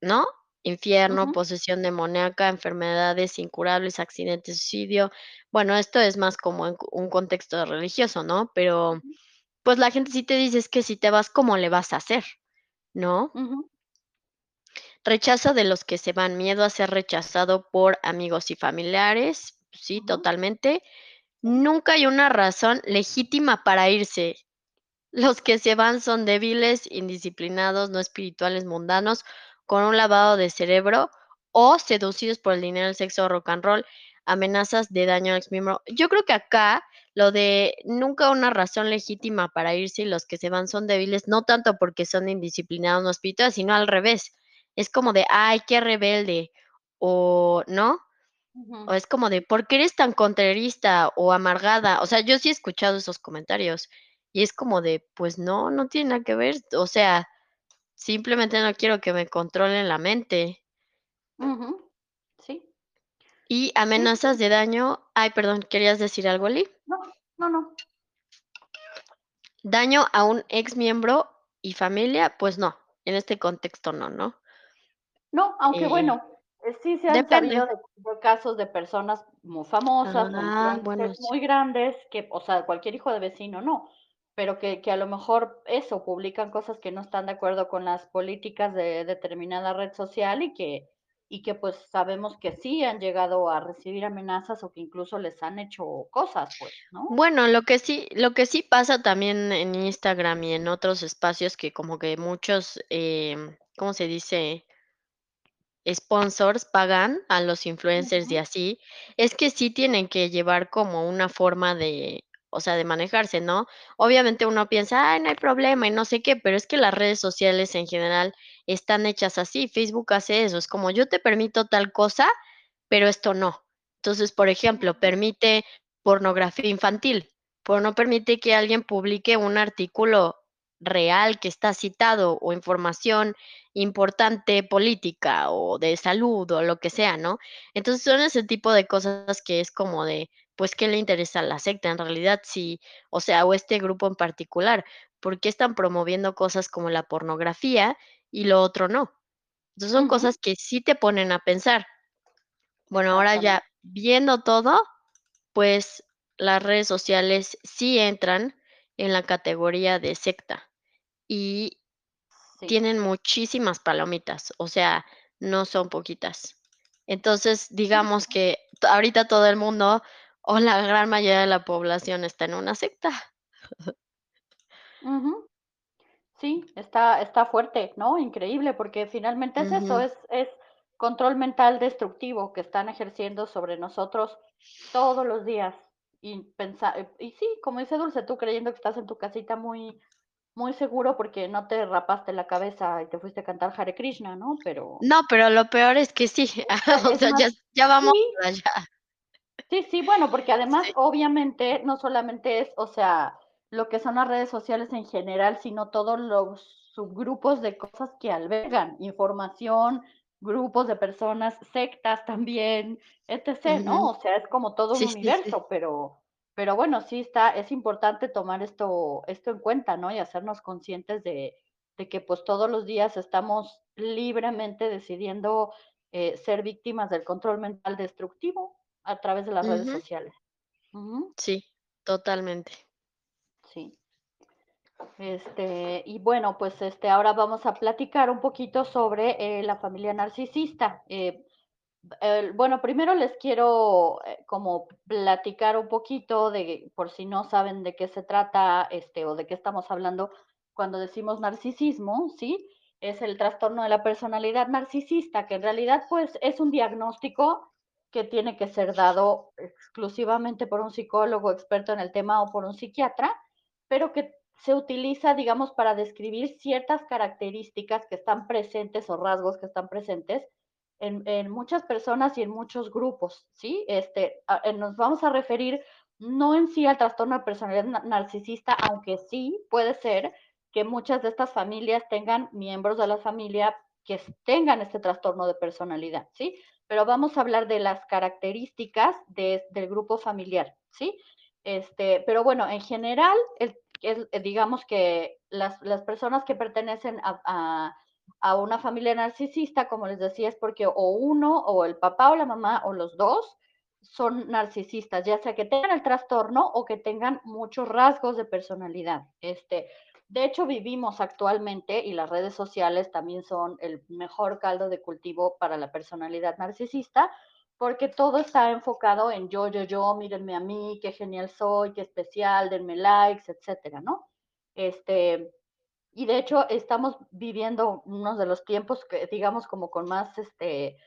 ¿no? Infierno, posesión demoníaca, enfermedades incurables, accidentes, suicidio. Bueno, esto es más como en un contexto religioso, ¿no? Pero, pues, la gente sí te dice: "Es que si te vas, ¿cómo le vas a hacer?", ¿no? Ujú. Rechazo de los que se van, miedo a ser rechazado por amigos y familiares, sí, totalmente. Nunca hay una razón legítima para irse. Los que se van son débiles, indisciplinados, no espirituales, mundanos, con un lavado de cerebro o seducidos por el dinero, el sexo o rock and roll. amenazas de daño al exmiembro. Yo creo que acá lo de nunca una razón legítima para irse y los que se van son débiles, no tanto porque son indisciplinados no espirituales, sino al revés. Es como de, ay, qué rebelde, o no, o es como de, ¿por qué eres tan contrarista o amargada? O sea, yo sí he escuchado esos comentarios y es como de, pues no, no tiene nada que ver, o sea, simplemente no quiero que me controlen la mente. Sí, Y amenazas sí. de daño ay, perdón, ¿querías decir algo, Oli? No, no, no. Daño a un exmiembro y familia, pues no, en este contexto no, ¿no? No, aunque Eh, bueno, sí se han depende. sabido de de casos de personas muy famosas Ah, bueno, influencers sí. muy grandes que, o sea, cualquier hijo de vecino no, pero que que a lo mejor eso, publican cosas que no están de acuerdo con las políticas de determinada red social y que y que, pues, sabemos que sí han llegado a recibir amenazas o que incluso les han hecho cosas, pues, ¿no? Bueno, lo que sí lo que sí pasa también en Instagram y en otros espacios que como que muchos, em, ¿cómo se dice? Sponsors pagan a los influencers y Ujú, así, es que sí tienen que llevar como una forma de, o sea, de manejarse, ¿no? Obviamente uno piensa: "Ay, no hay problema y no sé qué", pero es que las redes sociales en general están hechas así. Facebook hace eso, es como yo te permito tal cosa, pero esto no. Entonces, por ejemplo, permite pornografía infantil, pero no permite que alguien publique un artículo real que está citado o información importante política o de salud o lo que sea, ¿no? Entonces, son ese tipo de cosas que es como de, pues, ¿qué le interesa a la secta en realidad? Sí, o sea, o este grupo en particular, ¿por qué están promoviendo cosas como la pornografía y lo otro no? Entonces, son cosas que sí te ponen a pensar. Bueno, ahora ya viendo todo, pues, las redes sociales sí entran en la categoría de secta y sí. tienen muchísimas palomitas, o sea, no son poquitas. Entonces, digamos que ahorita todo el mundo, o la gran mayoría de la población está en una secta. Sí, está está fuerte, ¿no? Increíble, porque finalmente es eso, es es control mental destructivo que están ejerciendo sobre nosotros todos los días. Y pensa eh, y sí, como dice Dulce, tú creyendo que estás en tu casita muy muy seguro porque no te rapaste la cabeza y te fuiste a cantar Hare Krishna, ¿no? Pero No, pero lo peor es que sí, o sea, más ya ya vamos sí, allá. Sí, sí, bueno, porque además, Sí. obviamente, no solamente es, o sea, lo que son las redes sociales en general, sino todos los subgrupos de cosas que albergan, información, grupos de personas, sectas también, etc., ¿no? O sea, es como todo un Sí, sí, sí. universo, pero pero bueno, sí está es importante tomar esto esto en cuenta, ¿no? Y hacernos conscientes de de que, pues, todos los días estamos libremente decidiendo, eh, ser víctimas del control mental destructivo. A través de las redes sociales. Sí, totalmente. Este, y bueno, pues, este, ahora vamos a platicar un poquito sobre, eh, la familia narcisista. Eh, bueno, primero les quiero, eh, como platicar un poquito de, por si no saben de qué se trata, este, o de qué estamos hablando cuando decimos narcisismo, ¿sí? Es el trastorno de la personalidad narcisista, que en realidad, pues, es un diagnóstico que tiene que ser dado exclusivamente por un psicólogo experto en el tema o por un psiquiatra, pero que se utiliza, digamos, para describir ciertas características que están presentes o rasgos que están presentes en, en muchas personas y en muchos grupos, ¿sí? Este, eh, nos vamos a referir no en sí al trastorno de personalidad na- narcisista, aunque sí puede ser que muchas de estas familias tengan miembros de la familia que tengan este trastorno de personalidad, ¿sí? Pero vamos a hablar de las características de- del grupo familiar, ¿sí? Este, pero bueno, en general, el, el- digamos que las, las personas que pertenecen a, a a una familia narcisista, como les decía, es porque o uno, o el papá o la mamá, o los dos son narcisistas, ya sea que tengan el trastorno o que tengan muchos rasgos de personalidad. Este, de hecho, vivimos actualmente y las redes sociales también son el mejor caldo de cultivo para la personalidad narcisista, porque todo está enfocado en yo, yo, yo, mírenme a mí, qué genial soy, qué especial, denme likes, etcétera, ¿no? Este, y de hecho, estamos viviendo unos de los tiempos que, digamos, como con más, este,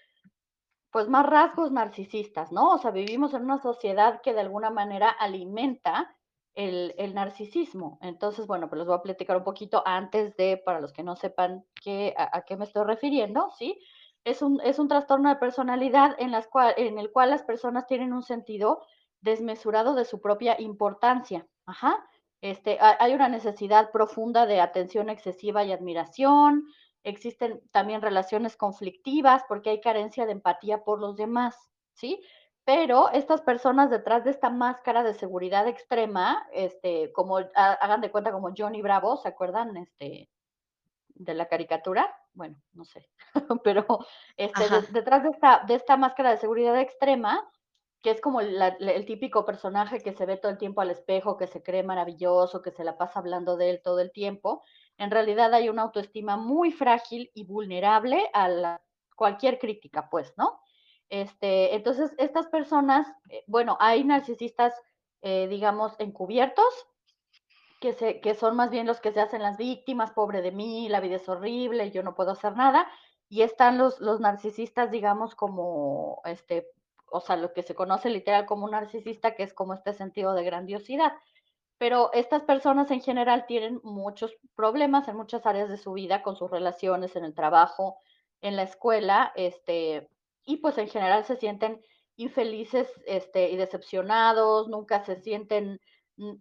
pues, más rasgos narcisistas, ¿no? O sea, vivimos en una sociedad que de alguna manera alimenta el el narcisismo. Entonces, bueno, pues les voy a platicar un poquito antes de, para los que no sepan qué a a qué me estoy refiriendo, ¿sí? Es un es un trastorno de personalidad en las cual en el cual las personas tienen un sentido desmesurado de su propia importancia. Ajá. Este, ha hay una necesidad profunda de atención excesiva y admiración, existen también relaciones conflictivas, porque hay carencia de empatía por los demás, ¿sí? Pero estas personas detrás de esta máscara de seguridad extrema, este, como ha hagan de cuenta como Johnny Bravo, ¿se acuerdan? Este, de la caricatura. Bueno, no sé, pero, este, de detrás de esta de esta máscara de seguridad extrema, que es como la el típico personaje que se ve todo el tiempo al espejo, que se cree maravilloso, que se la pasa hablando de él todo el tiempo. En realidad hay una autoestima muy frágil y vulnerable a la cualquier crítica, pues, ¿no? Este, entonces, estas personas, eh, bueno, hay narcisistas, eh, digamos, encubiertos, que se que son más bien los que se hacen las víctimas, pobre de mí, la vida es horrible, yo no puedo hacer nada. Y están los los narcisistas, digamos, como, este, o sea, lo que se conoce literal como un narcisista, que es como este sentido de grandiosidad. Pero estas personas en general tienen muchos problemas en muchas áreas de su vida, con sus relaciones, en el trabajo, en la escuela, este, y pues en general se sienten infelices, este, y decepcionados, nunca se sienten,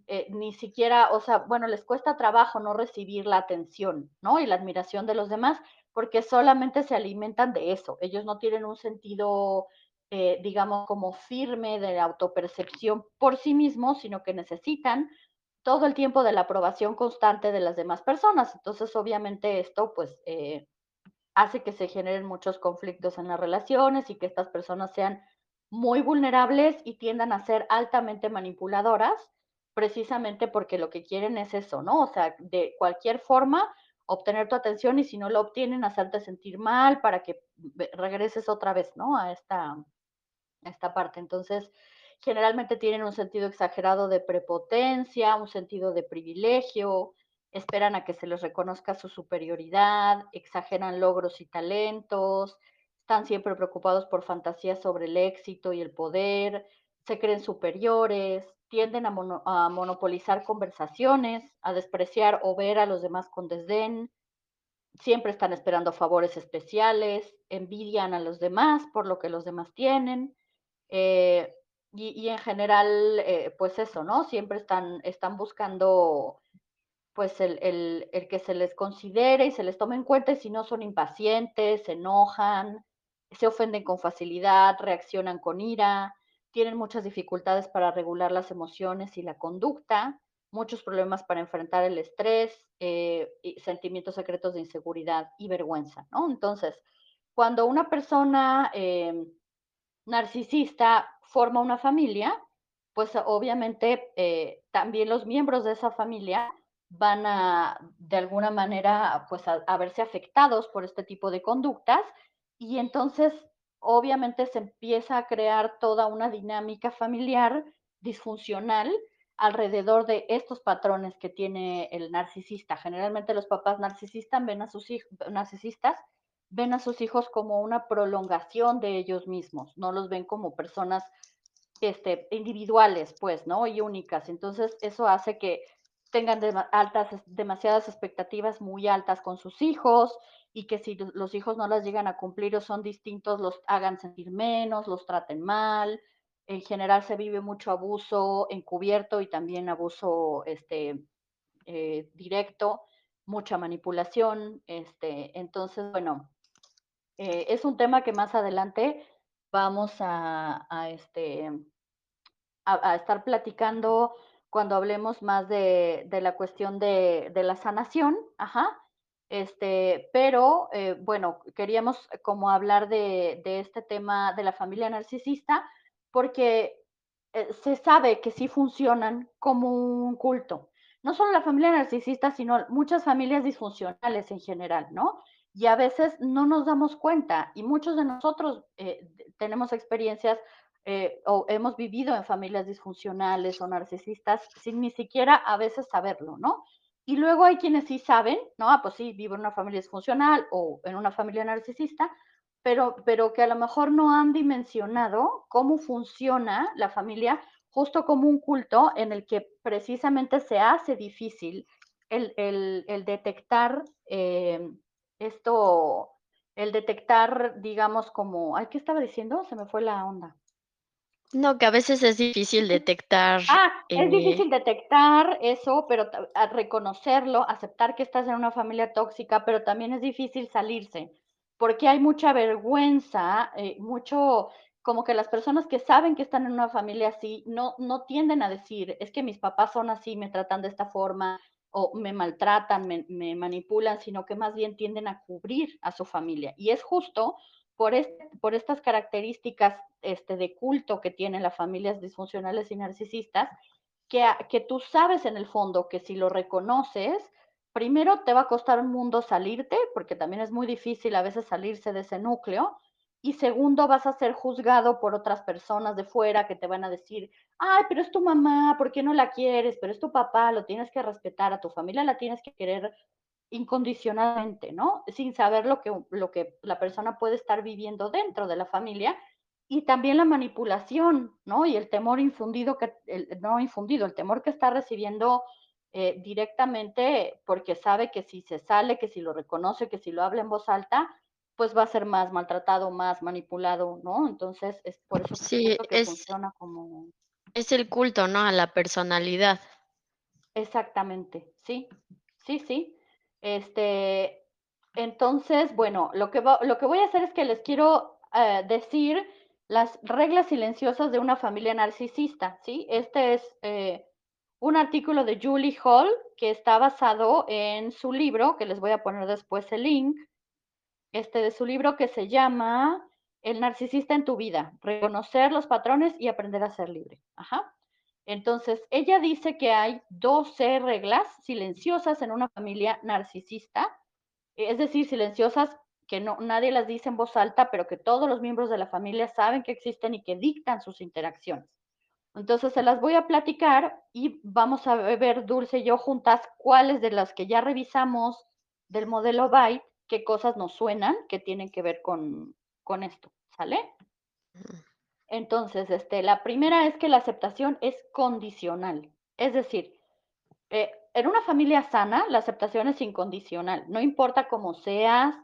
eh, ni siquiera, o sea, bueno, les cuesta trabajo no recibir la atención, ¿no? Y la admiración de los demás, porque solamente se alimentan de eso. Ellos no tienen un sentido, eh, digamos, como firme de la autopercepción por sí mismos, sino que necesitan todo el tiempo de la aprobación constante de las demás personas. Entonces, obviamente, esto, pues, eh, hace que se generen muchos conflictos en las relaciones y que estas personas sean muy vulnerables y tiendan a ser altamente manipuladoras, precisamente porque lo que quieren es eso, ¿no? O sea, de cualquier forma obtener tu atención y si no lo obtienen, hacerte sentir mal para que regreses otra vez, ¿no? A esta a esta parte. Entonces, generalmente tienen un sentido exagerado de prepotencia, un sentido de privilegio, esperan a que se les reconozca su superioridad, exageran logros y talentos, están siempre preocupados por fantasías sobre el éxito y el poder, se creen superiores, tienden a mono a monopolizar conversaciones, a despreciar o ver a los demás con desdén, siempre están esperando favores especiales, envidian a los demás por lo que los demás tienen, eh, y en general, eh, pues eso, ¿no? Siempre están están buscando, pues, el el el que se les considere y se les tome en cuenta, si no, son impacientes, se enojan, se ofenden con facilidad, reaccionan con ira, tienen muchas dificultades para regular las emociones y la conducta, muchos problemas para enfrentar el estrés, eh, y sentimientos secretos de inseguridad y vergüenza, ¿no? Entonces, cuando una persona, em, narcisista forma una familia, pues, obviamente, eh, también los miembros de esa familia van a, de alguna manera, pues, a verse afectados por este tipo de conductas, y entonces, obviamente, se empieza a crear toda una dinámica familiar disfuncional alrededor de estos patrones que tiene el narcisista. Generalmente, los papás narcisistas ven a sus hij narcisistas ven a sus hijos como una prolongación de ellos mismos, no los ven como personas, este, individuales, pues, ¿no? Y únicas. Entonces, eso hace que tengan altas demasiadas expectativas muy altas con sus hijos, y que si los hijos no las llegan a cumplir o son distintos, los hagan sentir menos, los traten mal. En general, se vive mucho abuso encubierto y también abuso, este, eh, directo, mucha manipulación, este, entonces, bueno, eh, es un tema que más adelante vamos a este a estar platicando cuando hablemos más de la cuestión de la sanación, ajá. Este, pero, eh, bueno, queríamos como hablar de de este tema de la familia narcisista, porque, eh, se sabe que sí funcionan como un culto. No solo la familia narcisista, sino muchas familias disfuncionales en general, ¿no? Y a veces no nos damos cuenta, y muchos de nosotros, eh, tenemos experiencias, eh, o hemos vivido en familias disfuncionales o narcisistas sin ni siquiera a veces saberlo, ¿no? Y luego hay quienes sí saben, ¿no? Ah, pues sí, vivo en una familia disfuncional o en una familia narcisista, pero pero que a lo mejor no han dimensionado cómo funciona la familia, justo como un culto en el que precisamente se hace difícil el el detectar, em, esto, el detectar, digamos, como ay, ¿qué estaba diciendo? Se me fue la onda. No, que a veces es difícil detectar, Ah, es eh difícil detectar eso, pero a reconocerlo, aceptar que estás en una familia tóxica, pero también es difícil salirse, porque hay mucha vergüenza, eh, mucho como que las personas que saben que están en una familia así, no no tienden a decir: "Es que mis papás son así, me tratan de esta forma, o me maltratan, me me manipulan", sino que más bien tienden a cubrir a su familia. Y es justo por es por estas características, este, de culto que tienen las familias disfuncionales y narcisistas, que que tú sabes en el fondo que si lo reconoces, primero te va a costar un mundo salirte, porque también es muy difícil a veces salirse de ese núcleo, y segundo, vas a ser juzgado por otras personas de fuera que te van a decir: "Ay, pero es tu mamá, ¿por qué no la quieres? Pero es tu papá, lo tienes que respetar, a tu familia la tienes que querer incondicionalmente", ¿no? Sin saber lo que lo que la persona puede estar viviendo dentro de la familia, y también la manipulación, ¿no? Y el temor infundido que el no infundido, el temor que está recibiendo, eh, directamente, porque sabe que si se sale, que si lo reconoce, que si lo habla en voz alta, pues va a ser más maltratado, más manipulado, ¿no? Entonces, es por eso que Sí, siento que es funciona como es el culto, ¿no?, a la personalidad. Exactamente, sí, sí, sí. Este, entonces, bueno, lo que lo que voy a hacer es que les quiero, eh, decir las reglas silenciosas de una familia narcisista, ¿sí? Este es, eh, un artículo de Julie Hall, que está basado en su libro, que les voy a poner después el link, este, de su libro que se llama El narcisista en tu vida, reconocer los patrones y aprender a ser libre. Ajá. Entonces, ella dice que hay 12 reglas silenciosas en una familia narcisista, es decir, silenciosas que no nadie las dice en voz alta, pero que todos los miembros de la familia saben que existen y que dictan sus interacciones. Entonces, se las voy a platicar y vamos a ve ver Dulce y yo juntas cuáles de las que ya revisamos del modelo Byte, qué cosas nos suenan que tienen que ver con con esto, ¿sale? Entonces, este, la primera es que la aceptación es condicional. Es decir, eh, en una familia sana, la aceptación es incondicional. No importa cómo seas,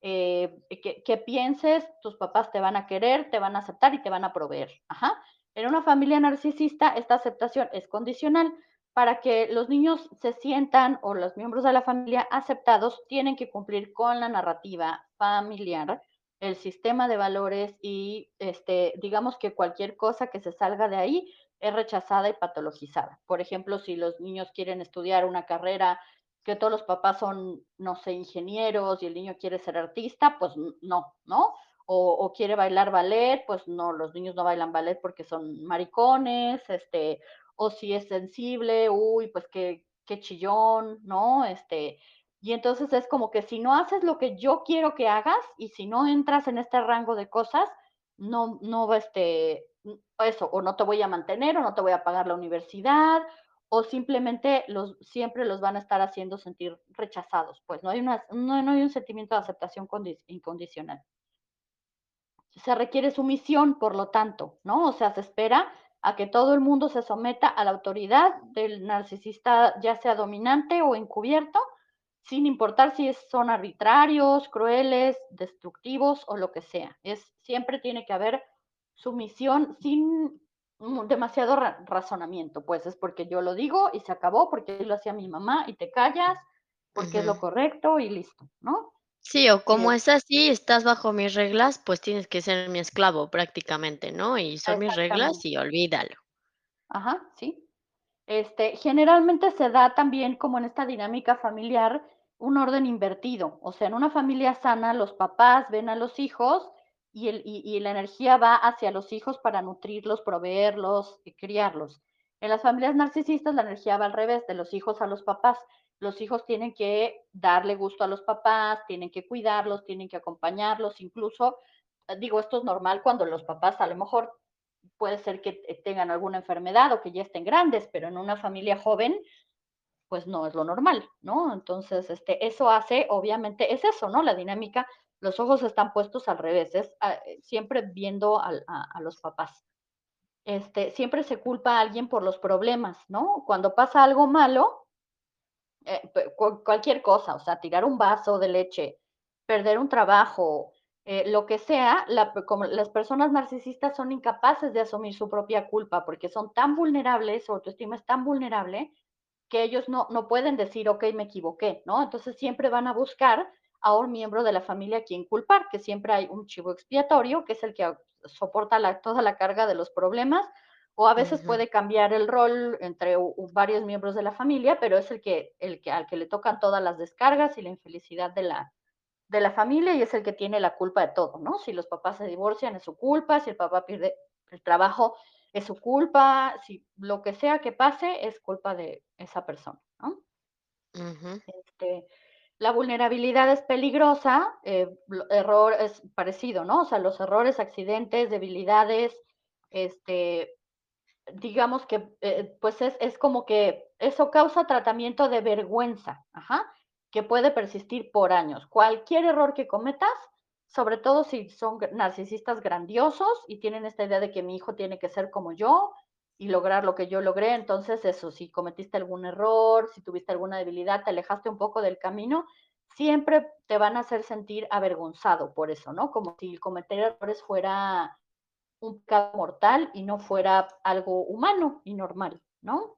eh, qué qué pienses, tus papás te van a querer, te van a aceptar y te van a proveer. Ajá. En una familia narcisista, esta aceptación es condicional. Para que los niños se sientan, o los miembros de la familia aceptados, tienen que cumplir con la narrativa familiar, el sistema de valores y, este, digamos que cualquier cosa que se salga de ahí es rechazada y patologizada. Por ejemplo, si los niños quieren estudiar una carrera que todos los papás son, no sé, ingenieros y el niño quiere ser artista, pues no, ¿no? O o quiere bailar ballet, pues no, los niños no bailan ballet porque son maricones, este, o si es sensible, uy, pues qué qué chillón, ¿no? Este, y entonces es como que si no haces lo que yo quiero que hagas y si no entras en este rango de cosas, no no este, eso, o no te voy a mantener, o no te voy a pagar la universidad, o simplemente los siempre los van a estar haciendo sentir rechazados, pues no hay una no no hay un sentimiento de aceptación condi incondicional. Se requiere sumisión, por lo tanto, ¿no? O sea, se espera a que todo el mundo se someta a la autoridad del narcisista, ya sea dominante o encubierto, sin importar si son arbitrarios, crueles, destructivos o lo que sea. Es siempre tiene que haber sumisión sin, demasiado ra razonamiento, pues, es porque yo lo digo y se acabó, porque lo hacía mi mamá y te callas, porque es lo correcto y listo, ¿no? Sí, o como Eh es así, estás bajo mis reglas, pues tienes que ser mi esclavo prácticamente, ¿no? Y son mis reglas y olvídalo. Ajá, sí. Este, generalmente se da también como en esta dinámica familiar un orden invertido. O sea, en una familia sana, los papás ven a los hijos y el y la energía va hacia los hijos para nutrirlos, proveerlos y criarlos. En las familias narcisistas, la energía va al revés, de los hijos a los papás. Los hijos tienen que darle gusto a los papás, tienen que cuidarlos, tienen que acompañarlos, incluso, eh, digo, esto es normal cuando los papás a lo mejor puede ser que, eh, tengan alguna enfermedad o que ya estén grandes, pero en una familia joven, pues no es lo normal, ¿no? Entonces, este, eso hace, obviamente, es eso, ¿no? La dinámica Los ojos están puestos al revés, es, ah, eh, siempre viendo a los papás. Este, siempre se culpa a alguien por los problemas, ¿no? Cuando pasa algo malo, eh, cualquier cosa, o sea, tirar un vaso de leche, perder un trabajo, eh, lo que sea, como las personas narcisistas son incapaces de asumir su propia culpa, porque son tan vulnerables, su autoestima es tan vulnerable, que ellos no no pueden decir: "Okey, me equivoqué", ¿no? Entonces, siempre van a buscar a un miembro de la familia a quien culpar, que siempre hay un chivo expiatorio, que es el que soporta la toda la carga de los problemas, o a veces puede cambiar el rol entre varios miembros de la familia, pero es el que el que al que le tocan todas las descargas y la infelicidad de la de la familia, y es el que tiene la culpa de todo, ¿no? Si los papás se divorcian, es su culpa, si el papá pierde el trabajo, es su culpa, si lo que sea que pase, es culpa de esa persona, ¿no? Este, la vulnerabilidad es peligrosa, eh, error es parecido, ¿no? O sea, los errores, accidentes, debilidades, este, digamos que, eh, pues, es es como que eso causa tratamiento de vergüenza, ajá, que puede persistir por años. Cualquier error que cometas, sobre todo si son narcisistas grandiosos y tienen esta idea de que mi hijo tiene que ser como yo y lograr lo que yo logré, entonces, eso, si cometiste algún error, si tuviste alguna debilidad, te alejaste un poco del camino, siempre te van a hacer sentir avergonzado por eso, ¿no? Como si cometer errores fuera un pecado mortal y no fuera algo humano y normal, ¿no?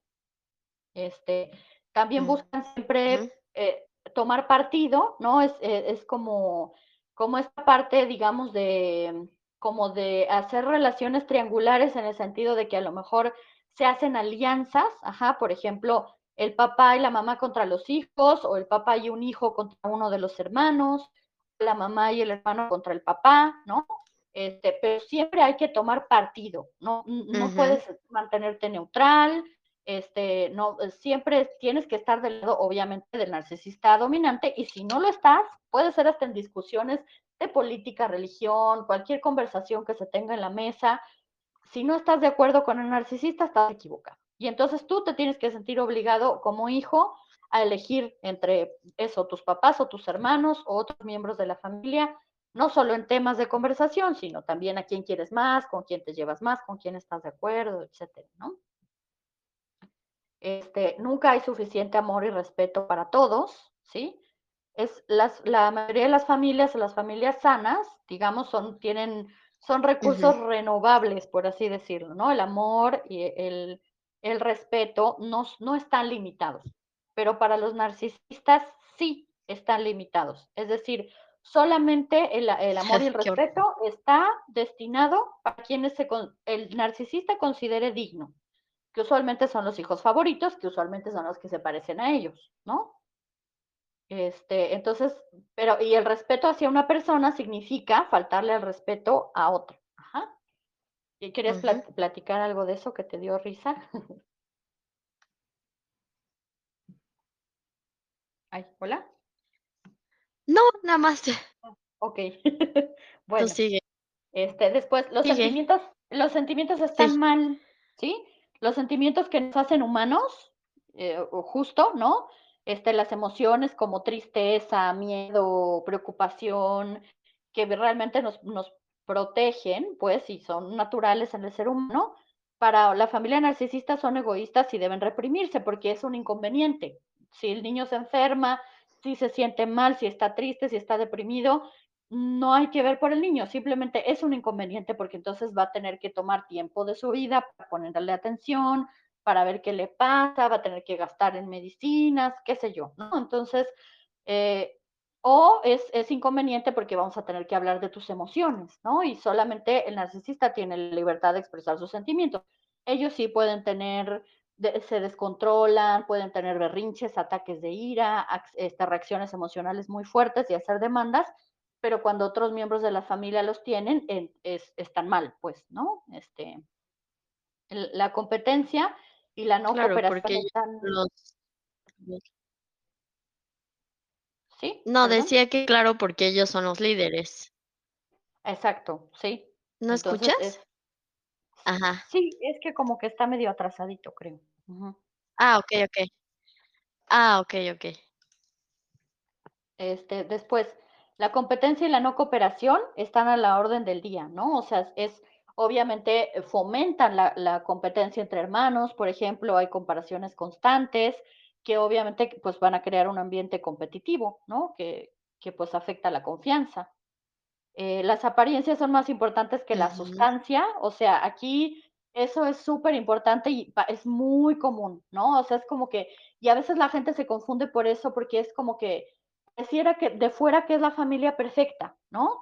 Este, también buscan siempre, eh, tomar partido, ¿no? Es e es como como esta parte, digamos, de como de hacer relaciones triangulares en el sentido de que a lo mejor se hacen alianzas, ajá, por ejemplo, el papá y la mamá contra los hijos, o el papá y un hijo contra uno de los hermanos, la mamá y el hermano contra el papá, ¿no? Este, pero siempre hay que tomar partido, no no puedes mantenerte neutral, este, no, siempre tienes que estar del lado, obviamente, del narcisista dominante, y si no lo estás, puede ser hasta en discusiones de política, religión, cualquier conversación que se tenga en la mesa, si no estás de acuerdo con el narcisista, estás equivocado. Y entonces tú te tienes que sentir obligado como hijo a elegir entre eso, tus papás o tus hermanos o otros miembros de la familia, no solo en temas de conversación, sino también a quién quieres más, con quién te llevas más, con quién estás de acuerdo, etcétera, ¿no? Este, nunca hay suficiente amor y respeto para todos, ¿sí? Es las la mayoría de las familias, las familias sanas, digamos, son tienen son recursos renovables, por así decirlo, ¿no? El amor y el el respeto no no están limitados, pero para los narcisistas sí están limitados. Es decir, solamente el el amor y el respeto está destinado a quienes se el narcisista considere digno, que usualmente son los hijos favoritos, que usualmente son los que se parecen a ellos, ¿no? Este, entonces, pero y el respeto hacia una persona significa faltarle al respeto a otra. Ajá. ¿Y querías platicar algo de eso que te dio risa? Ay, ¿hola? No, nada más. Tú Bueno, sigue. este, después, los Sigue. sentimientos los sentimientos están Sí. mal, ¿sí? Los sentimientos que nos hacen humanos, eh, justo, ¿no? Este, las emociones como tristeza, miedo, preocupación, que realmente nos nos protegen, pues, y son naturales en el ser humano, para la familia narcisista son egoístas y deben reprimirse, porque es un inconveniente. Si el niño se enferma, si se siente mal, si está triste, si está deprimido, no hay que ver por el niño, simplemente es un inconveniente, porque entonces va a tener que tomar tiempo de su vida para ponerle atención, para ver qué le pasa, va a tener que gastar en medicinas, qué sé yo, ¿no? Entonces, eh, o es es inconveniente porque vamos a tener que hablar de tus emociones, ¿no? Y solamente el narcisista tiene libertad de expresar sus sentimientos. Ellos sí pueden tener se descontrolan, pueden tener berrinches, ataques de ira, ax este, reacciones emocionales muy fuertes y hacer demandas, pero cuando otros miembros de la familia los tienen, en es están mal, pues, ¿no? Este el la competencia y la no Claro, cooperación están los ¿Sí? No, decía que claro, porque ellos son los líderes. Exacto, sí. ¿No Entonces es escuchas? Ajá. sí, es que como que está medio atrasadito, creo. Ah, okey, okey. Ah, okey, okey. Este, después la competencia y la no cooperación están a la orden del día, ¿no? O sea, es obviamente fomentan la, la competencia entre hermanos, por ejemplo, hay comparaciones constantes que obviamente pues van a crear un ambiente competitivo, ¿no? Que, que pues afecta la confianza. Eh, las apariencias son más importantes que la sustancia, o sea, aquí eso es súper importante y es muy común, ¿no? O sea, es como que, y a veces la gente se confunde por eso, porque es como que pareciera que de fuera que es la familia perfecta, ¿no?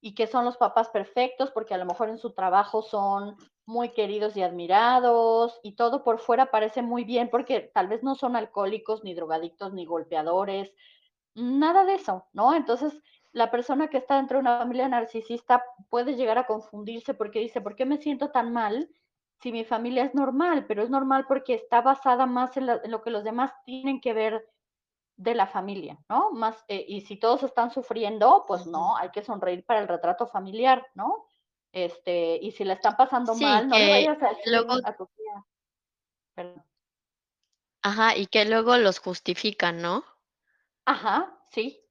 Y que son los papás perfectos, porque a lo mejor en su trabajo son muy queridos y admirados, y todo por fuera parece muy bien, porque tal vez no son alcohólicos, ni drogadictos, ni golpeadores, Nada de eso, ¿no? Entonces, la persona que está dentro de una familia narcisista puede llegar a confundirse porque dice, ¿por qué me siento tan mal si mi familia es normal? Pero es normal porque está basada más en, lo que los demás tienen que ver de la familia, ¿no? Más, eh, y si todos están sufriendo, pues no, hay que sonreír para el retrato familiar, ¿no? Este, y si la están pasando Sí, mal, no le vayas a decir luego a tu tía, perdón. ajá, y que luego los justifican, ¿no? Ajá, sí,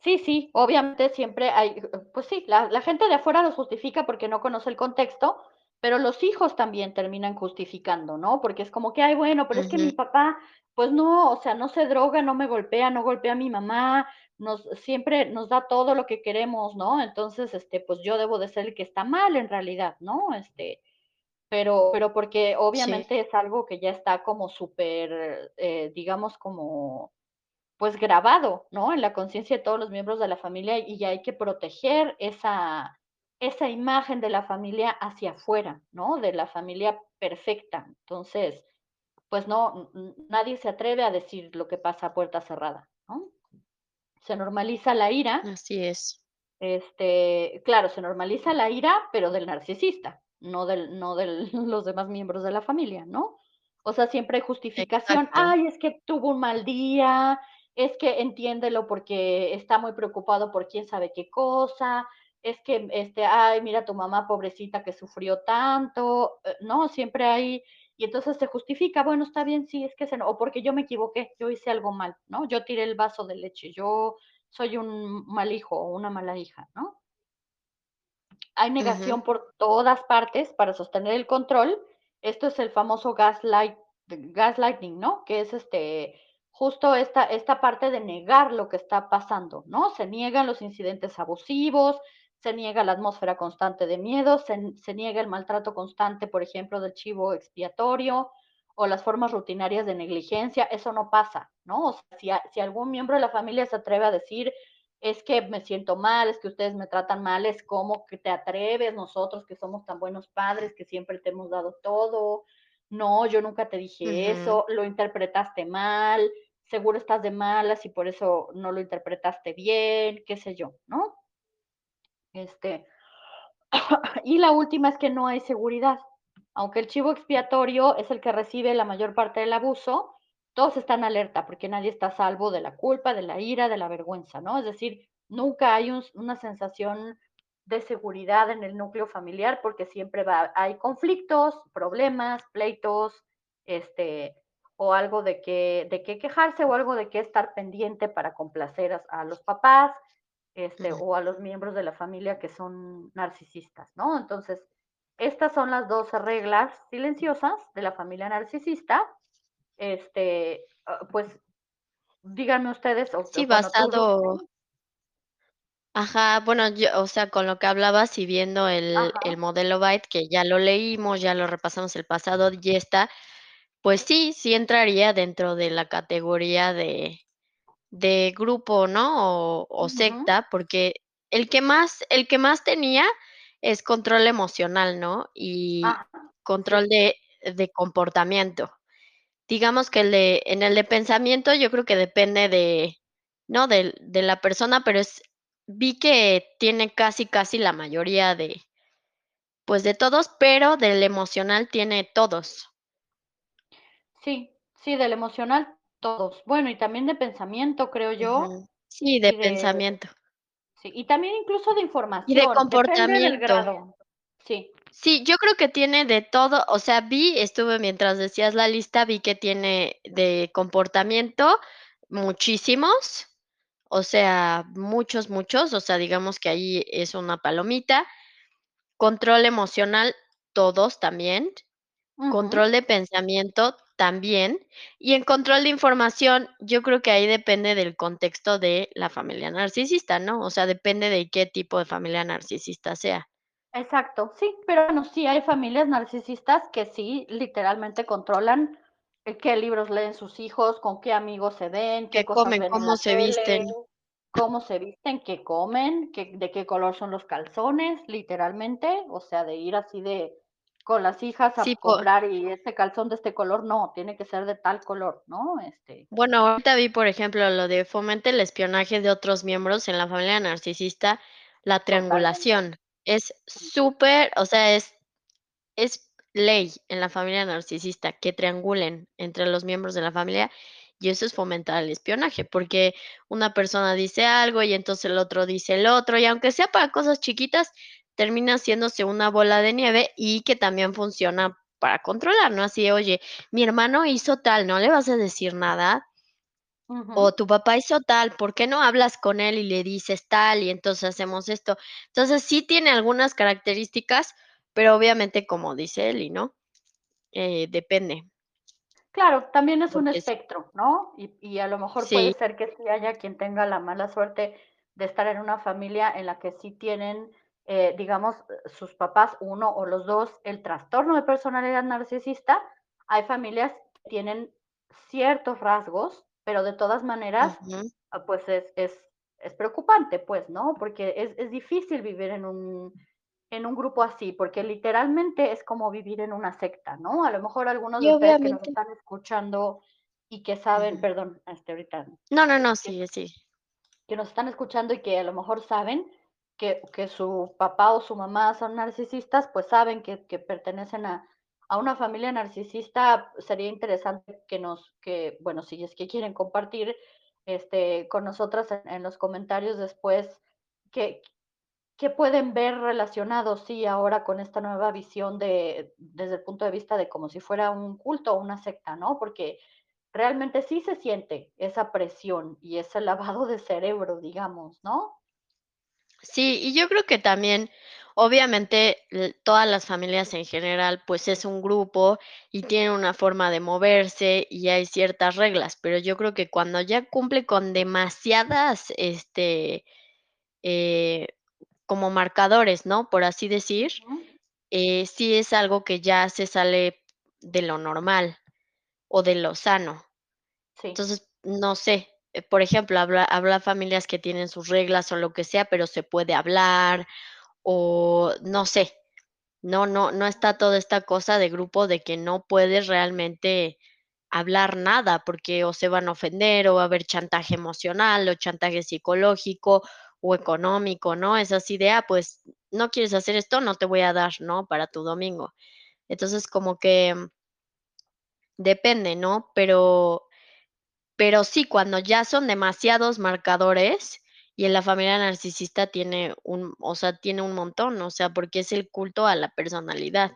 Sí, sí, obviamente siempre hay, pues sí, la la gente de afuera los justifica porque no conoce el contexto, pero los hijos también terminan justificando, ¿no? Porque es como que: "Ay, bueno, pero es que mi papá, pues no, o sea, no se droga, no me golpea, no golpea a mi mamá, nos siempre nos da todo lo que queremos", ¿no? Entonces, este, pues yo debo de ser el que está mal en realidad, ¿no? Este, pero pero porque sí, obviamente es algo que ya está como súper, eh, digamos, como pues grabado, ¿no? En la conciencia de todos los miembros de la familia y ya hay que proteger esa, esa imagen de la familia hacia afuera, ¿no? De la familia perfecta. Entonces, pues no, nadie se atreve a decir lo que pasa a puerta cerrada, ¿no? Se normaliza la ira así es. este, claro, se normaliza la ira, pero del narcisista, no del no del los demás miembros de la familia, ¿no? O sea, siempre hay justificación: Exacto. "Ay, es que tuvo un mal día, es que entiéndelo porque está muy preocupado por quién sabe qué cosa, es que, este, ay, mira tu mamá pobrecita que sufrió tanto", eh, ¿no? Siempre hay y entonces se justifica: "Bueno, está bien, sí, es que se eno o porque yo me equivoqué, yo hice algo mal, ¿no? Yo tiré el vaso de leche, yo soy un mal hijo o una mala hija, ¿no? Hay negación por todas partes para sostener el control. Esto es el famoso gaslight, gaslighting, ¿no? Que es este, justo esta, esta parte de negar lo que está pasando, ¿no? Se niegan los incidentes abusivos, se niega la atmósfera constante de miedo, se, se niega el maltrato constante, por ejemplo, del chivo expiatorio o las formas rutinarias de negligencia. Eso no pasa, ¿no? O sea, si, a- si algún miembro de la familia se atreve a decir, es que me siento mal, es que ustedes me tratan mal, es como que te atreves, nosotros que somos tan buenos padres, que siempre te hemos dado todo, no, yo nunca te dije eso, lo interpretaste mal, seguro estás de malas y por eso no lo interpretaste bien, qué sé yo, ¿no? Este, y la última es que no hay seguridad. Aunque el chivo expiatorio es el que recibe la mayor parte del abuso, todos están alerta porque nadie está a salvo de la culpa, de la ira, de la vergüenza, ¿no? Es decir, nunca hay un- una sensación de seguridad en el núcleo familiar porque siempre va, hay conflictos, problemas, pleitos, este, o algo de que, de qué quejarse o algo de qué estar pendiente para complacer a los papás este, o a los miembros de la familia que son narcisistas, ¿no? Entonces, estas son las 12 reglas silenciosas de la familia narcisista. Este, ah, pues díganme ustedes, o, Sí, bueno, tú, Ru- basado ajá, bueno, yo, o sea, con lo que hablabas y viendo el el modelo Byte, que ya lo leímos, ya lo repasamos el pasado y esta, pues sí, sí entraría dentro de la categoría de de grupo, ¿no? O secta, porque el que más el que más tenía es control emocional, ¿no? Y ajá, control de de comportamiento. Digamos que el de en el de pensamiento, yo creo que depende de, ¿no? Del de la persona, pero es vi que tiene casi, casi la mayoría de, pues, de todos, pero del emocional tiene todos. sí, sí, del emocional, todos. Bueno, y también de pensamiento, creo yo. Sí, de y de, pensamiento. sí, y también incluso de Y de información, depende del comportamiento. grado. Sí, Sí, yo creo que tiene de todo, o sea, vi, estuve mientras decías la lista, vi que tiene de comportamiento muchísimos, o sea, muchos, muchos, o sea, digamos que ahí es una palomita. Control emocional, todos también. Control de pensamiento, también. Y en control de información, yo creo que ahí depende del contexto de la familia narcisista, ¿no? O sea, depende de qué tipo de familia narcisista sea. Exacto, sí, pero bueno, sí hay familias narcisistas que sí, literalmente controlan, eh, qué libros leen sus hijos, con qué amigos se ven, Qué qué cosas comen, ven cómo se tele, visten. cómo se visten, qué comen, qué de qué color son los calzones, literalmente, o sea, de ir así de con las hijas Sí, a por comprar y este calzón de este color, no, tiene que ser de tal color, ¿no? Este Bueno, ahorita vi, por ejemplo, lo de fomente el espionaje de otros miembros en la familia narcisista, la triangulación. Es súper, o sea, es es ley en la familia narcisista que triangulen entre los miembros de la familia, y eso es fomentar el espionaje, porque una persona dice algo y entonces el otro dice el otro, y aunque sea para cosas chiquitas, termina haciéndose una bola de nieve y que también funciona para controlar, ¿no? Así, oye, mi hermano hizo tal, ¿no le vas a decir nada? O tu papá hizo tal, ¿por qué no hablas con él y le dices tal? Y entonces hacemos esto. Entonces, sí tiene algunas características, pero obviamente, como dice Eli, ¿no? Eh, depende. Claro, también es un Porque espectro, ¿no? Y y a lo mejor puede ser que sí haya quien tenga la mala suerte de estar en una familia en la que sí tienen, eh, digamos, sus papás, uno o los 2, el trastorno de personalidad narcisista. Hay familias que tienen ciertos rasgos, pero de todas maneras, ah, pues es es es preocupante, pues, ¿no? Porque es es difícil vivir en un en un grupo así, porque literalmente es como vivir en una secta, ¿no? A lo mejor algunos de ustedes que nos están escuchando y que saben Ujú. perdón, este, ahorita, No, no, no, que sigue, sigue. que nos están escuchando y que a lo mejor saben que que su papá o su mamá son narcisistas, pues saben que que pertenecen a una familia narcisista. Sería interesante que nos que, bueno, si es que quieren compartir, este, con nosotras en los comentarios después, qué qué pueden ver relacionado, sí, ahora con esta nueva visión de desde el punto de vista de como si fuera un culto o una secta, ¿no? Porque realmente sí se siente esa presión y ese lavado de cerebro, digamos, ¿no? Sí, y yo creo que también, obviamente, todas las familias en general, pues, es un grupo y tienen una forma de moverse y hay ciertas reglas, pero yo creo que cuando ya cumple con demasiadas, este, eh, como marcadores, ¿no?, por así decir, eh, sí es algo que ya se sale de lo normal o de lo sano. Sí. Entonces, no sé, por ejemplo, habrá habrá familias que tienen sus reglas o lo que sea, pero se puede hablar o no sé. No no no está toda esta cosa de grupo de que no puedes realmente hablar nada, porque o se van a ofender o va a haber chantaje emocional o chantaje psicológico o económico, ¿no? Es así de: "Ah, pues, ¿no quieres hacer esto? No te voy a dar, ¿no?, para tu domingo". Entonces, como que depende, ¿no? Pero pero sí, cuando ya son demasiados marcadores y en la familia narcisista tiene un o sea, tiene un montón, o sea, porque es el culto a la personalidad.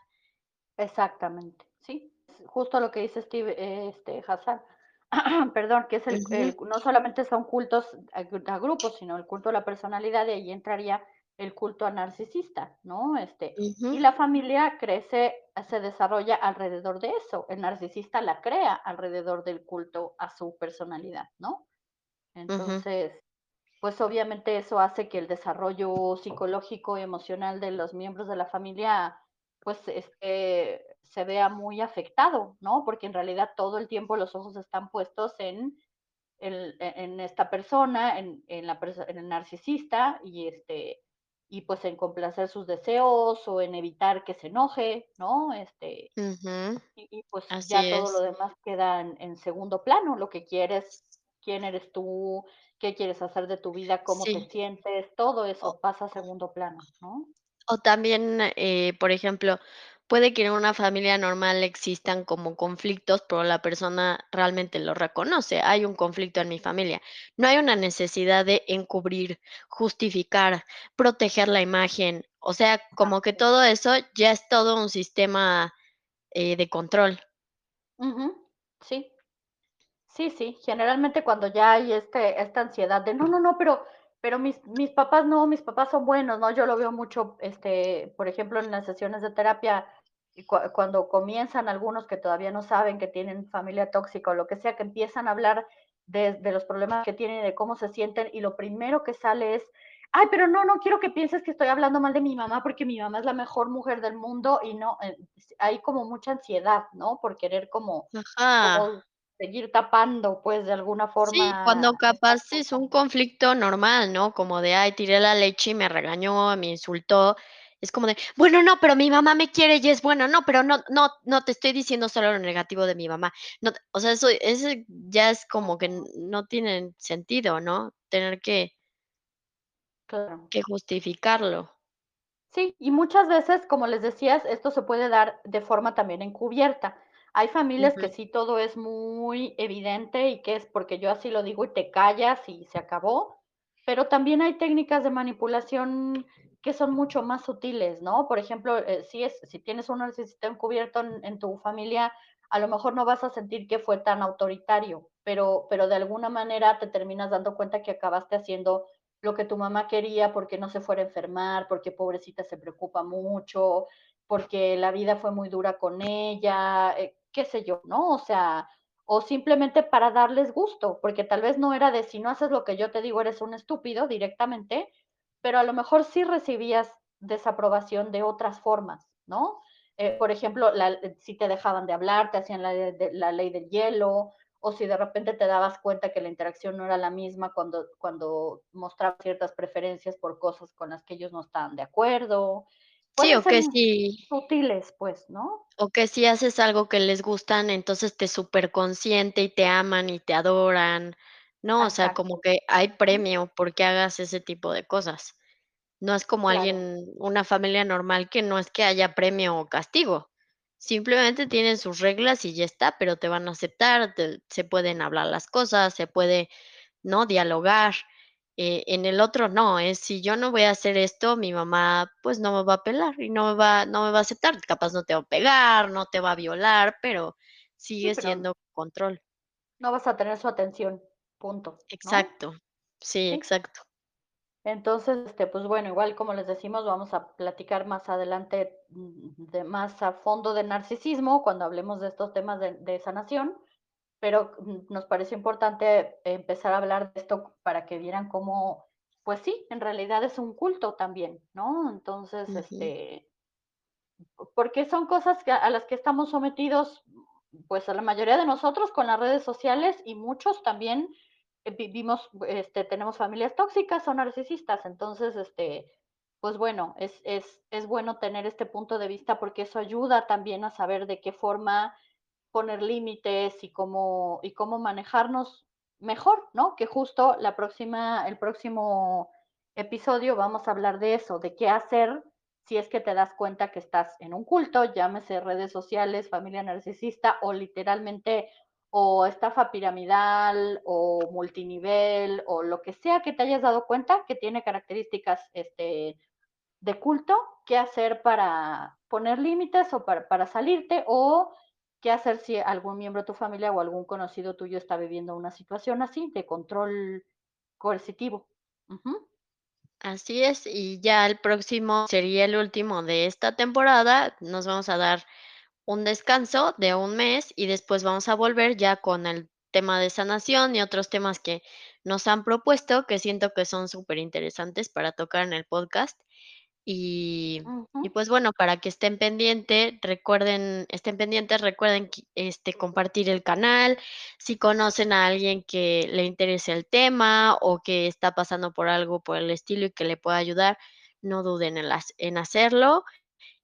Exactamente, sí, justo lo que dice Steve, eh, este, Hassan, perdón, que es el no solamente son cultos a a grupos, sino el culto a la personalidad, y ahí entraría el culto al narcisista, ¿no? Este, y la familia crece, se desarrolla alrededor de eso. El narcisista la crea alrededor del culto a su personalidad, ¿no? Entonces, pues, obviamente, eso hace que el desarrollo psicológico y emocional de los miembros de la familia, pues, este, se vea muy afectado, ¿no? Porque en realidad todo el tiempo los ojos están puestos en el e en esta persona, en en la en el narcisista y, este, y, pues, en complacer sus deseos o en evitar que se enoje, ¿no? Este, y y, pues, Así ya todo lo demás queda en en segundo plano, lo que quieres, quién eres tú, qué quieres hacer de tu vida, cómo te sientes, todo eso pasa a segundo plano, ¿no? o también, eh, por ejemplo, puede que en una familia normal existan como conflictos, pero la persona realmente lo reconoce. Hay un conflicto en mi familia. No hay una necesidad de encubrir, justificar, proteger la imagen. O sea, como que todo eso ya es todo un sistema, eh, de control. Sí. Sí, sí, generalmente cuando ya hay, este, esta ansiedad de: "No, no, no, pero pero mis mis papás no, mis papás son buenos", ¿no? Yo lo veo mucho, este, por ejemplo, en las sesiones de terapia, cuando comienzan algunos que todavía no saben que tienen familia tóxica o lo que sea, que empiezan a hablar de de los problemas que tienen y de cómo se sienten, y lo primero que sale es: "Ay, pero no, no quiero que pienses que estoy hablando mal de mi mamá, porque mi mamá es la mejor mujer del mundo", y no, eh, hay como mucha ansiedad, ¿no? Por querer como como seguir tapando, pues, de alguna Sí, forma cuando estas capaz es un conflicto normal, ¿no? Como de: "Ay, tiré la leche y me regañó, me insultó". Es como de: "Bueno, no, pero mi mamá me quiere y es buena". No, pero no no no te estoy diciendo solo lo negativo de mi mamá. No o sea, eso ese ya es como que no tiene sentido, ¿no? Tener que Claro. que justificarlo. Sí, y muchas veces, como les decías, esto se puede dar de forma también encubierta. Hay familias que Ujú. sí todo es muy evidente y que es porque yo así lo digo y te callas y se acabó, pero también hay técnicas de manipulación que son mucho más sutiles, ¿no? Por ejemplo, eh, si es si tienes un narcisista encubierto en en tu familia, a lo mejor no vas a sentir que fue tan autoritario, pero pero de alguna manera te terminas dando cuenta que acabaste haciendo lo que tu mamá quería porque no se fuera a enfermar, porque pobrecita se preocupa mucho, porque la vida fue muy dura con ella, eh, qué sé yo, ¿no? O sea, o simplemente para darles gusto, porque tal vez no era de si no haces lo que yo te digo, eres un estúpido directamente, pero a lo mejor sí recibías desaprobación de otras formas, ¿no? Eh, por ejemplo, la, si te dejaban de hablar, te hacían la, ley del hielo, o si de repente te dabas cuenta que la interacción no era la misma cuando, cuando mostrabas ciertas preferencias por cosas con las que ellos no estaban de acuerdo. Sí, o que si sutiles, pues, ¿no? o que si haces algo que les gustan, entonces te superconsiente y te aman y te adoran, ¿no? O sea, como que hay premio porque hagas ese tipo de cosas. No es como Claro. alguien una familia normal que no es que haya premio o castigo. Simplemente tienen sus reglas y ya está, pero te van a aceptar, te se pueden hablar las cosas, se puede, ¿no?, dialogar. Eh, en el otro no, es si yo no voy a hacer esto, mi mamá, pues, no me va a pelar y no me va no me va a aceptar. Capaz no te va a pegar, no te va a violar, pero Sí, sigue pero siendo control. no vas a tener su atención, punto, ¿no? Exacto. Sí, Sí. exacto. Entonces, este, pues bueno, igual como les decimos, vamos a platicar más adelante mm, de más a fondo de narcisismo cuando hablemos de estos temas de, de sanación, pero mm, nos parece importante empezar a hablar de esto para que vieran cómo, pues sí, en realidad es un culto también, ¿no? Entonces, este, porque son cosas que a las que estamos sometidos, pues, a la mayoría de nosotros con las redes sociales y muchos también, eh, vivimos, este, tenemos familias tóxicas o narcisistas. Entonces, este, pues bueno, es es es bueno tener este punto de vista porque eso ayuda también a saber de qué forma poner límites y cómo y cómo manejarnos mejor, ¿no? Que justo la próxima el próximo episodio vamos a hablar de eso, de qué hacer si es que te das cuenta que estás en un culto, llámese redes sociales, familia narcisista o literalmente o estafa piramidal o multinivel o lo que sea que te hayas dado cuenta que tiene características este de culto, qué hacer para poner límites o para, para salirte o qué hacer si algún miembro de tu familia o algún conocido tuyo está viviendo una situación así de control coercitivo. Así es, y ya el próximo sería el último de esta temporada. Nos vamos a dar un descanso de un mes y después vamos a volver ya con el tema de sanación y otros temas que nos han propuesto, que siento que son súper interesantes para tocar en el podcast. Y pues bueno, para que estén pendiente, recuerden estén pendientes, recuerden este, compartir el canal. Si conocen a alguien que le interese el tema o que está pasando por algo por el estilo y que le pueda ayudar, no duden en las en hacerlo.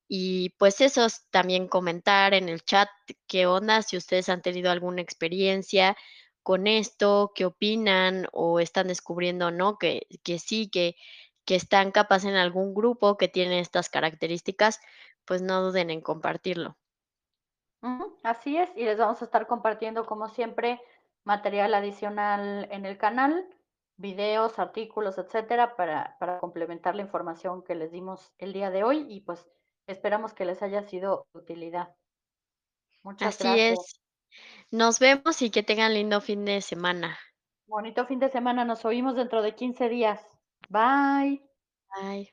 Y pues eso, también comentar en el chat qué onda, si ustedes han tenido alguna experiencia con esto, qué opinan o están descubriendo, ¿no? Que que sí, que que están capaz en algún grupo que tiene estas características, pues no duden en compartirlo. Así es, y les vamos a estar compartiendo, como siempre, material adicional en el canal, videos, artículos, etcétera, para, para complementar la información que les dimos el día de hoy y pues esperamos que les haya sido de utilidad. Muchas Así gracias. es. Nos vemos y que tengan lindo fin de semana. Bonito fin de semana, nos oímos dentro de 15 días. Bye. Bye.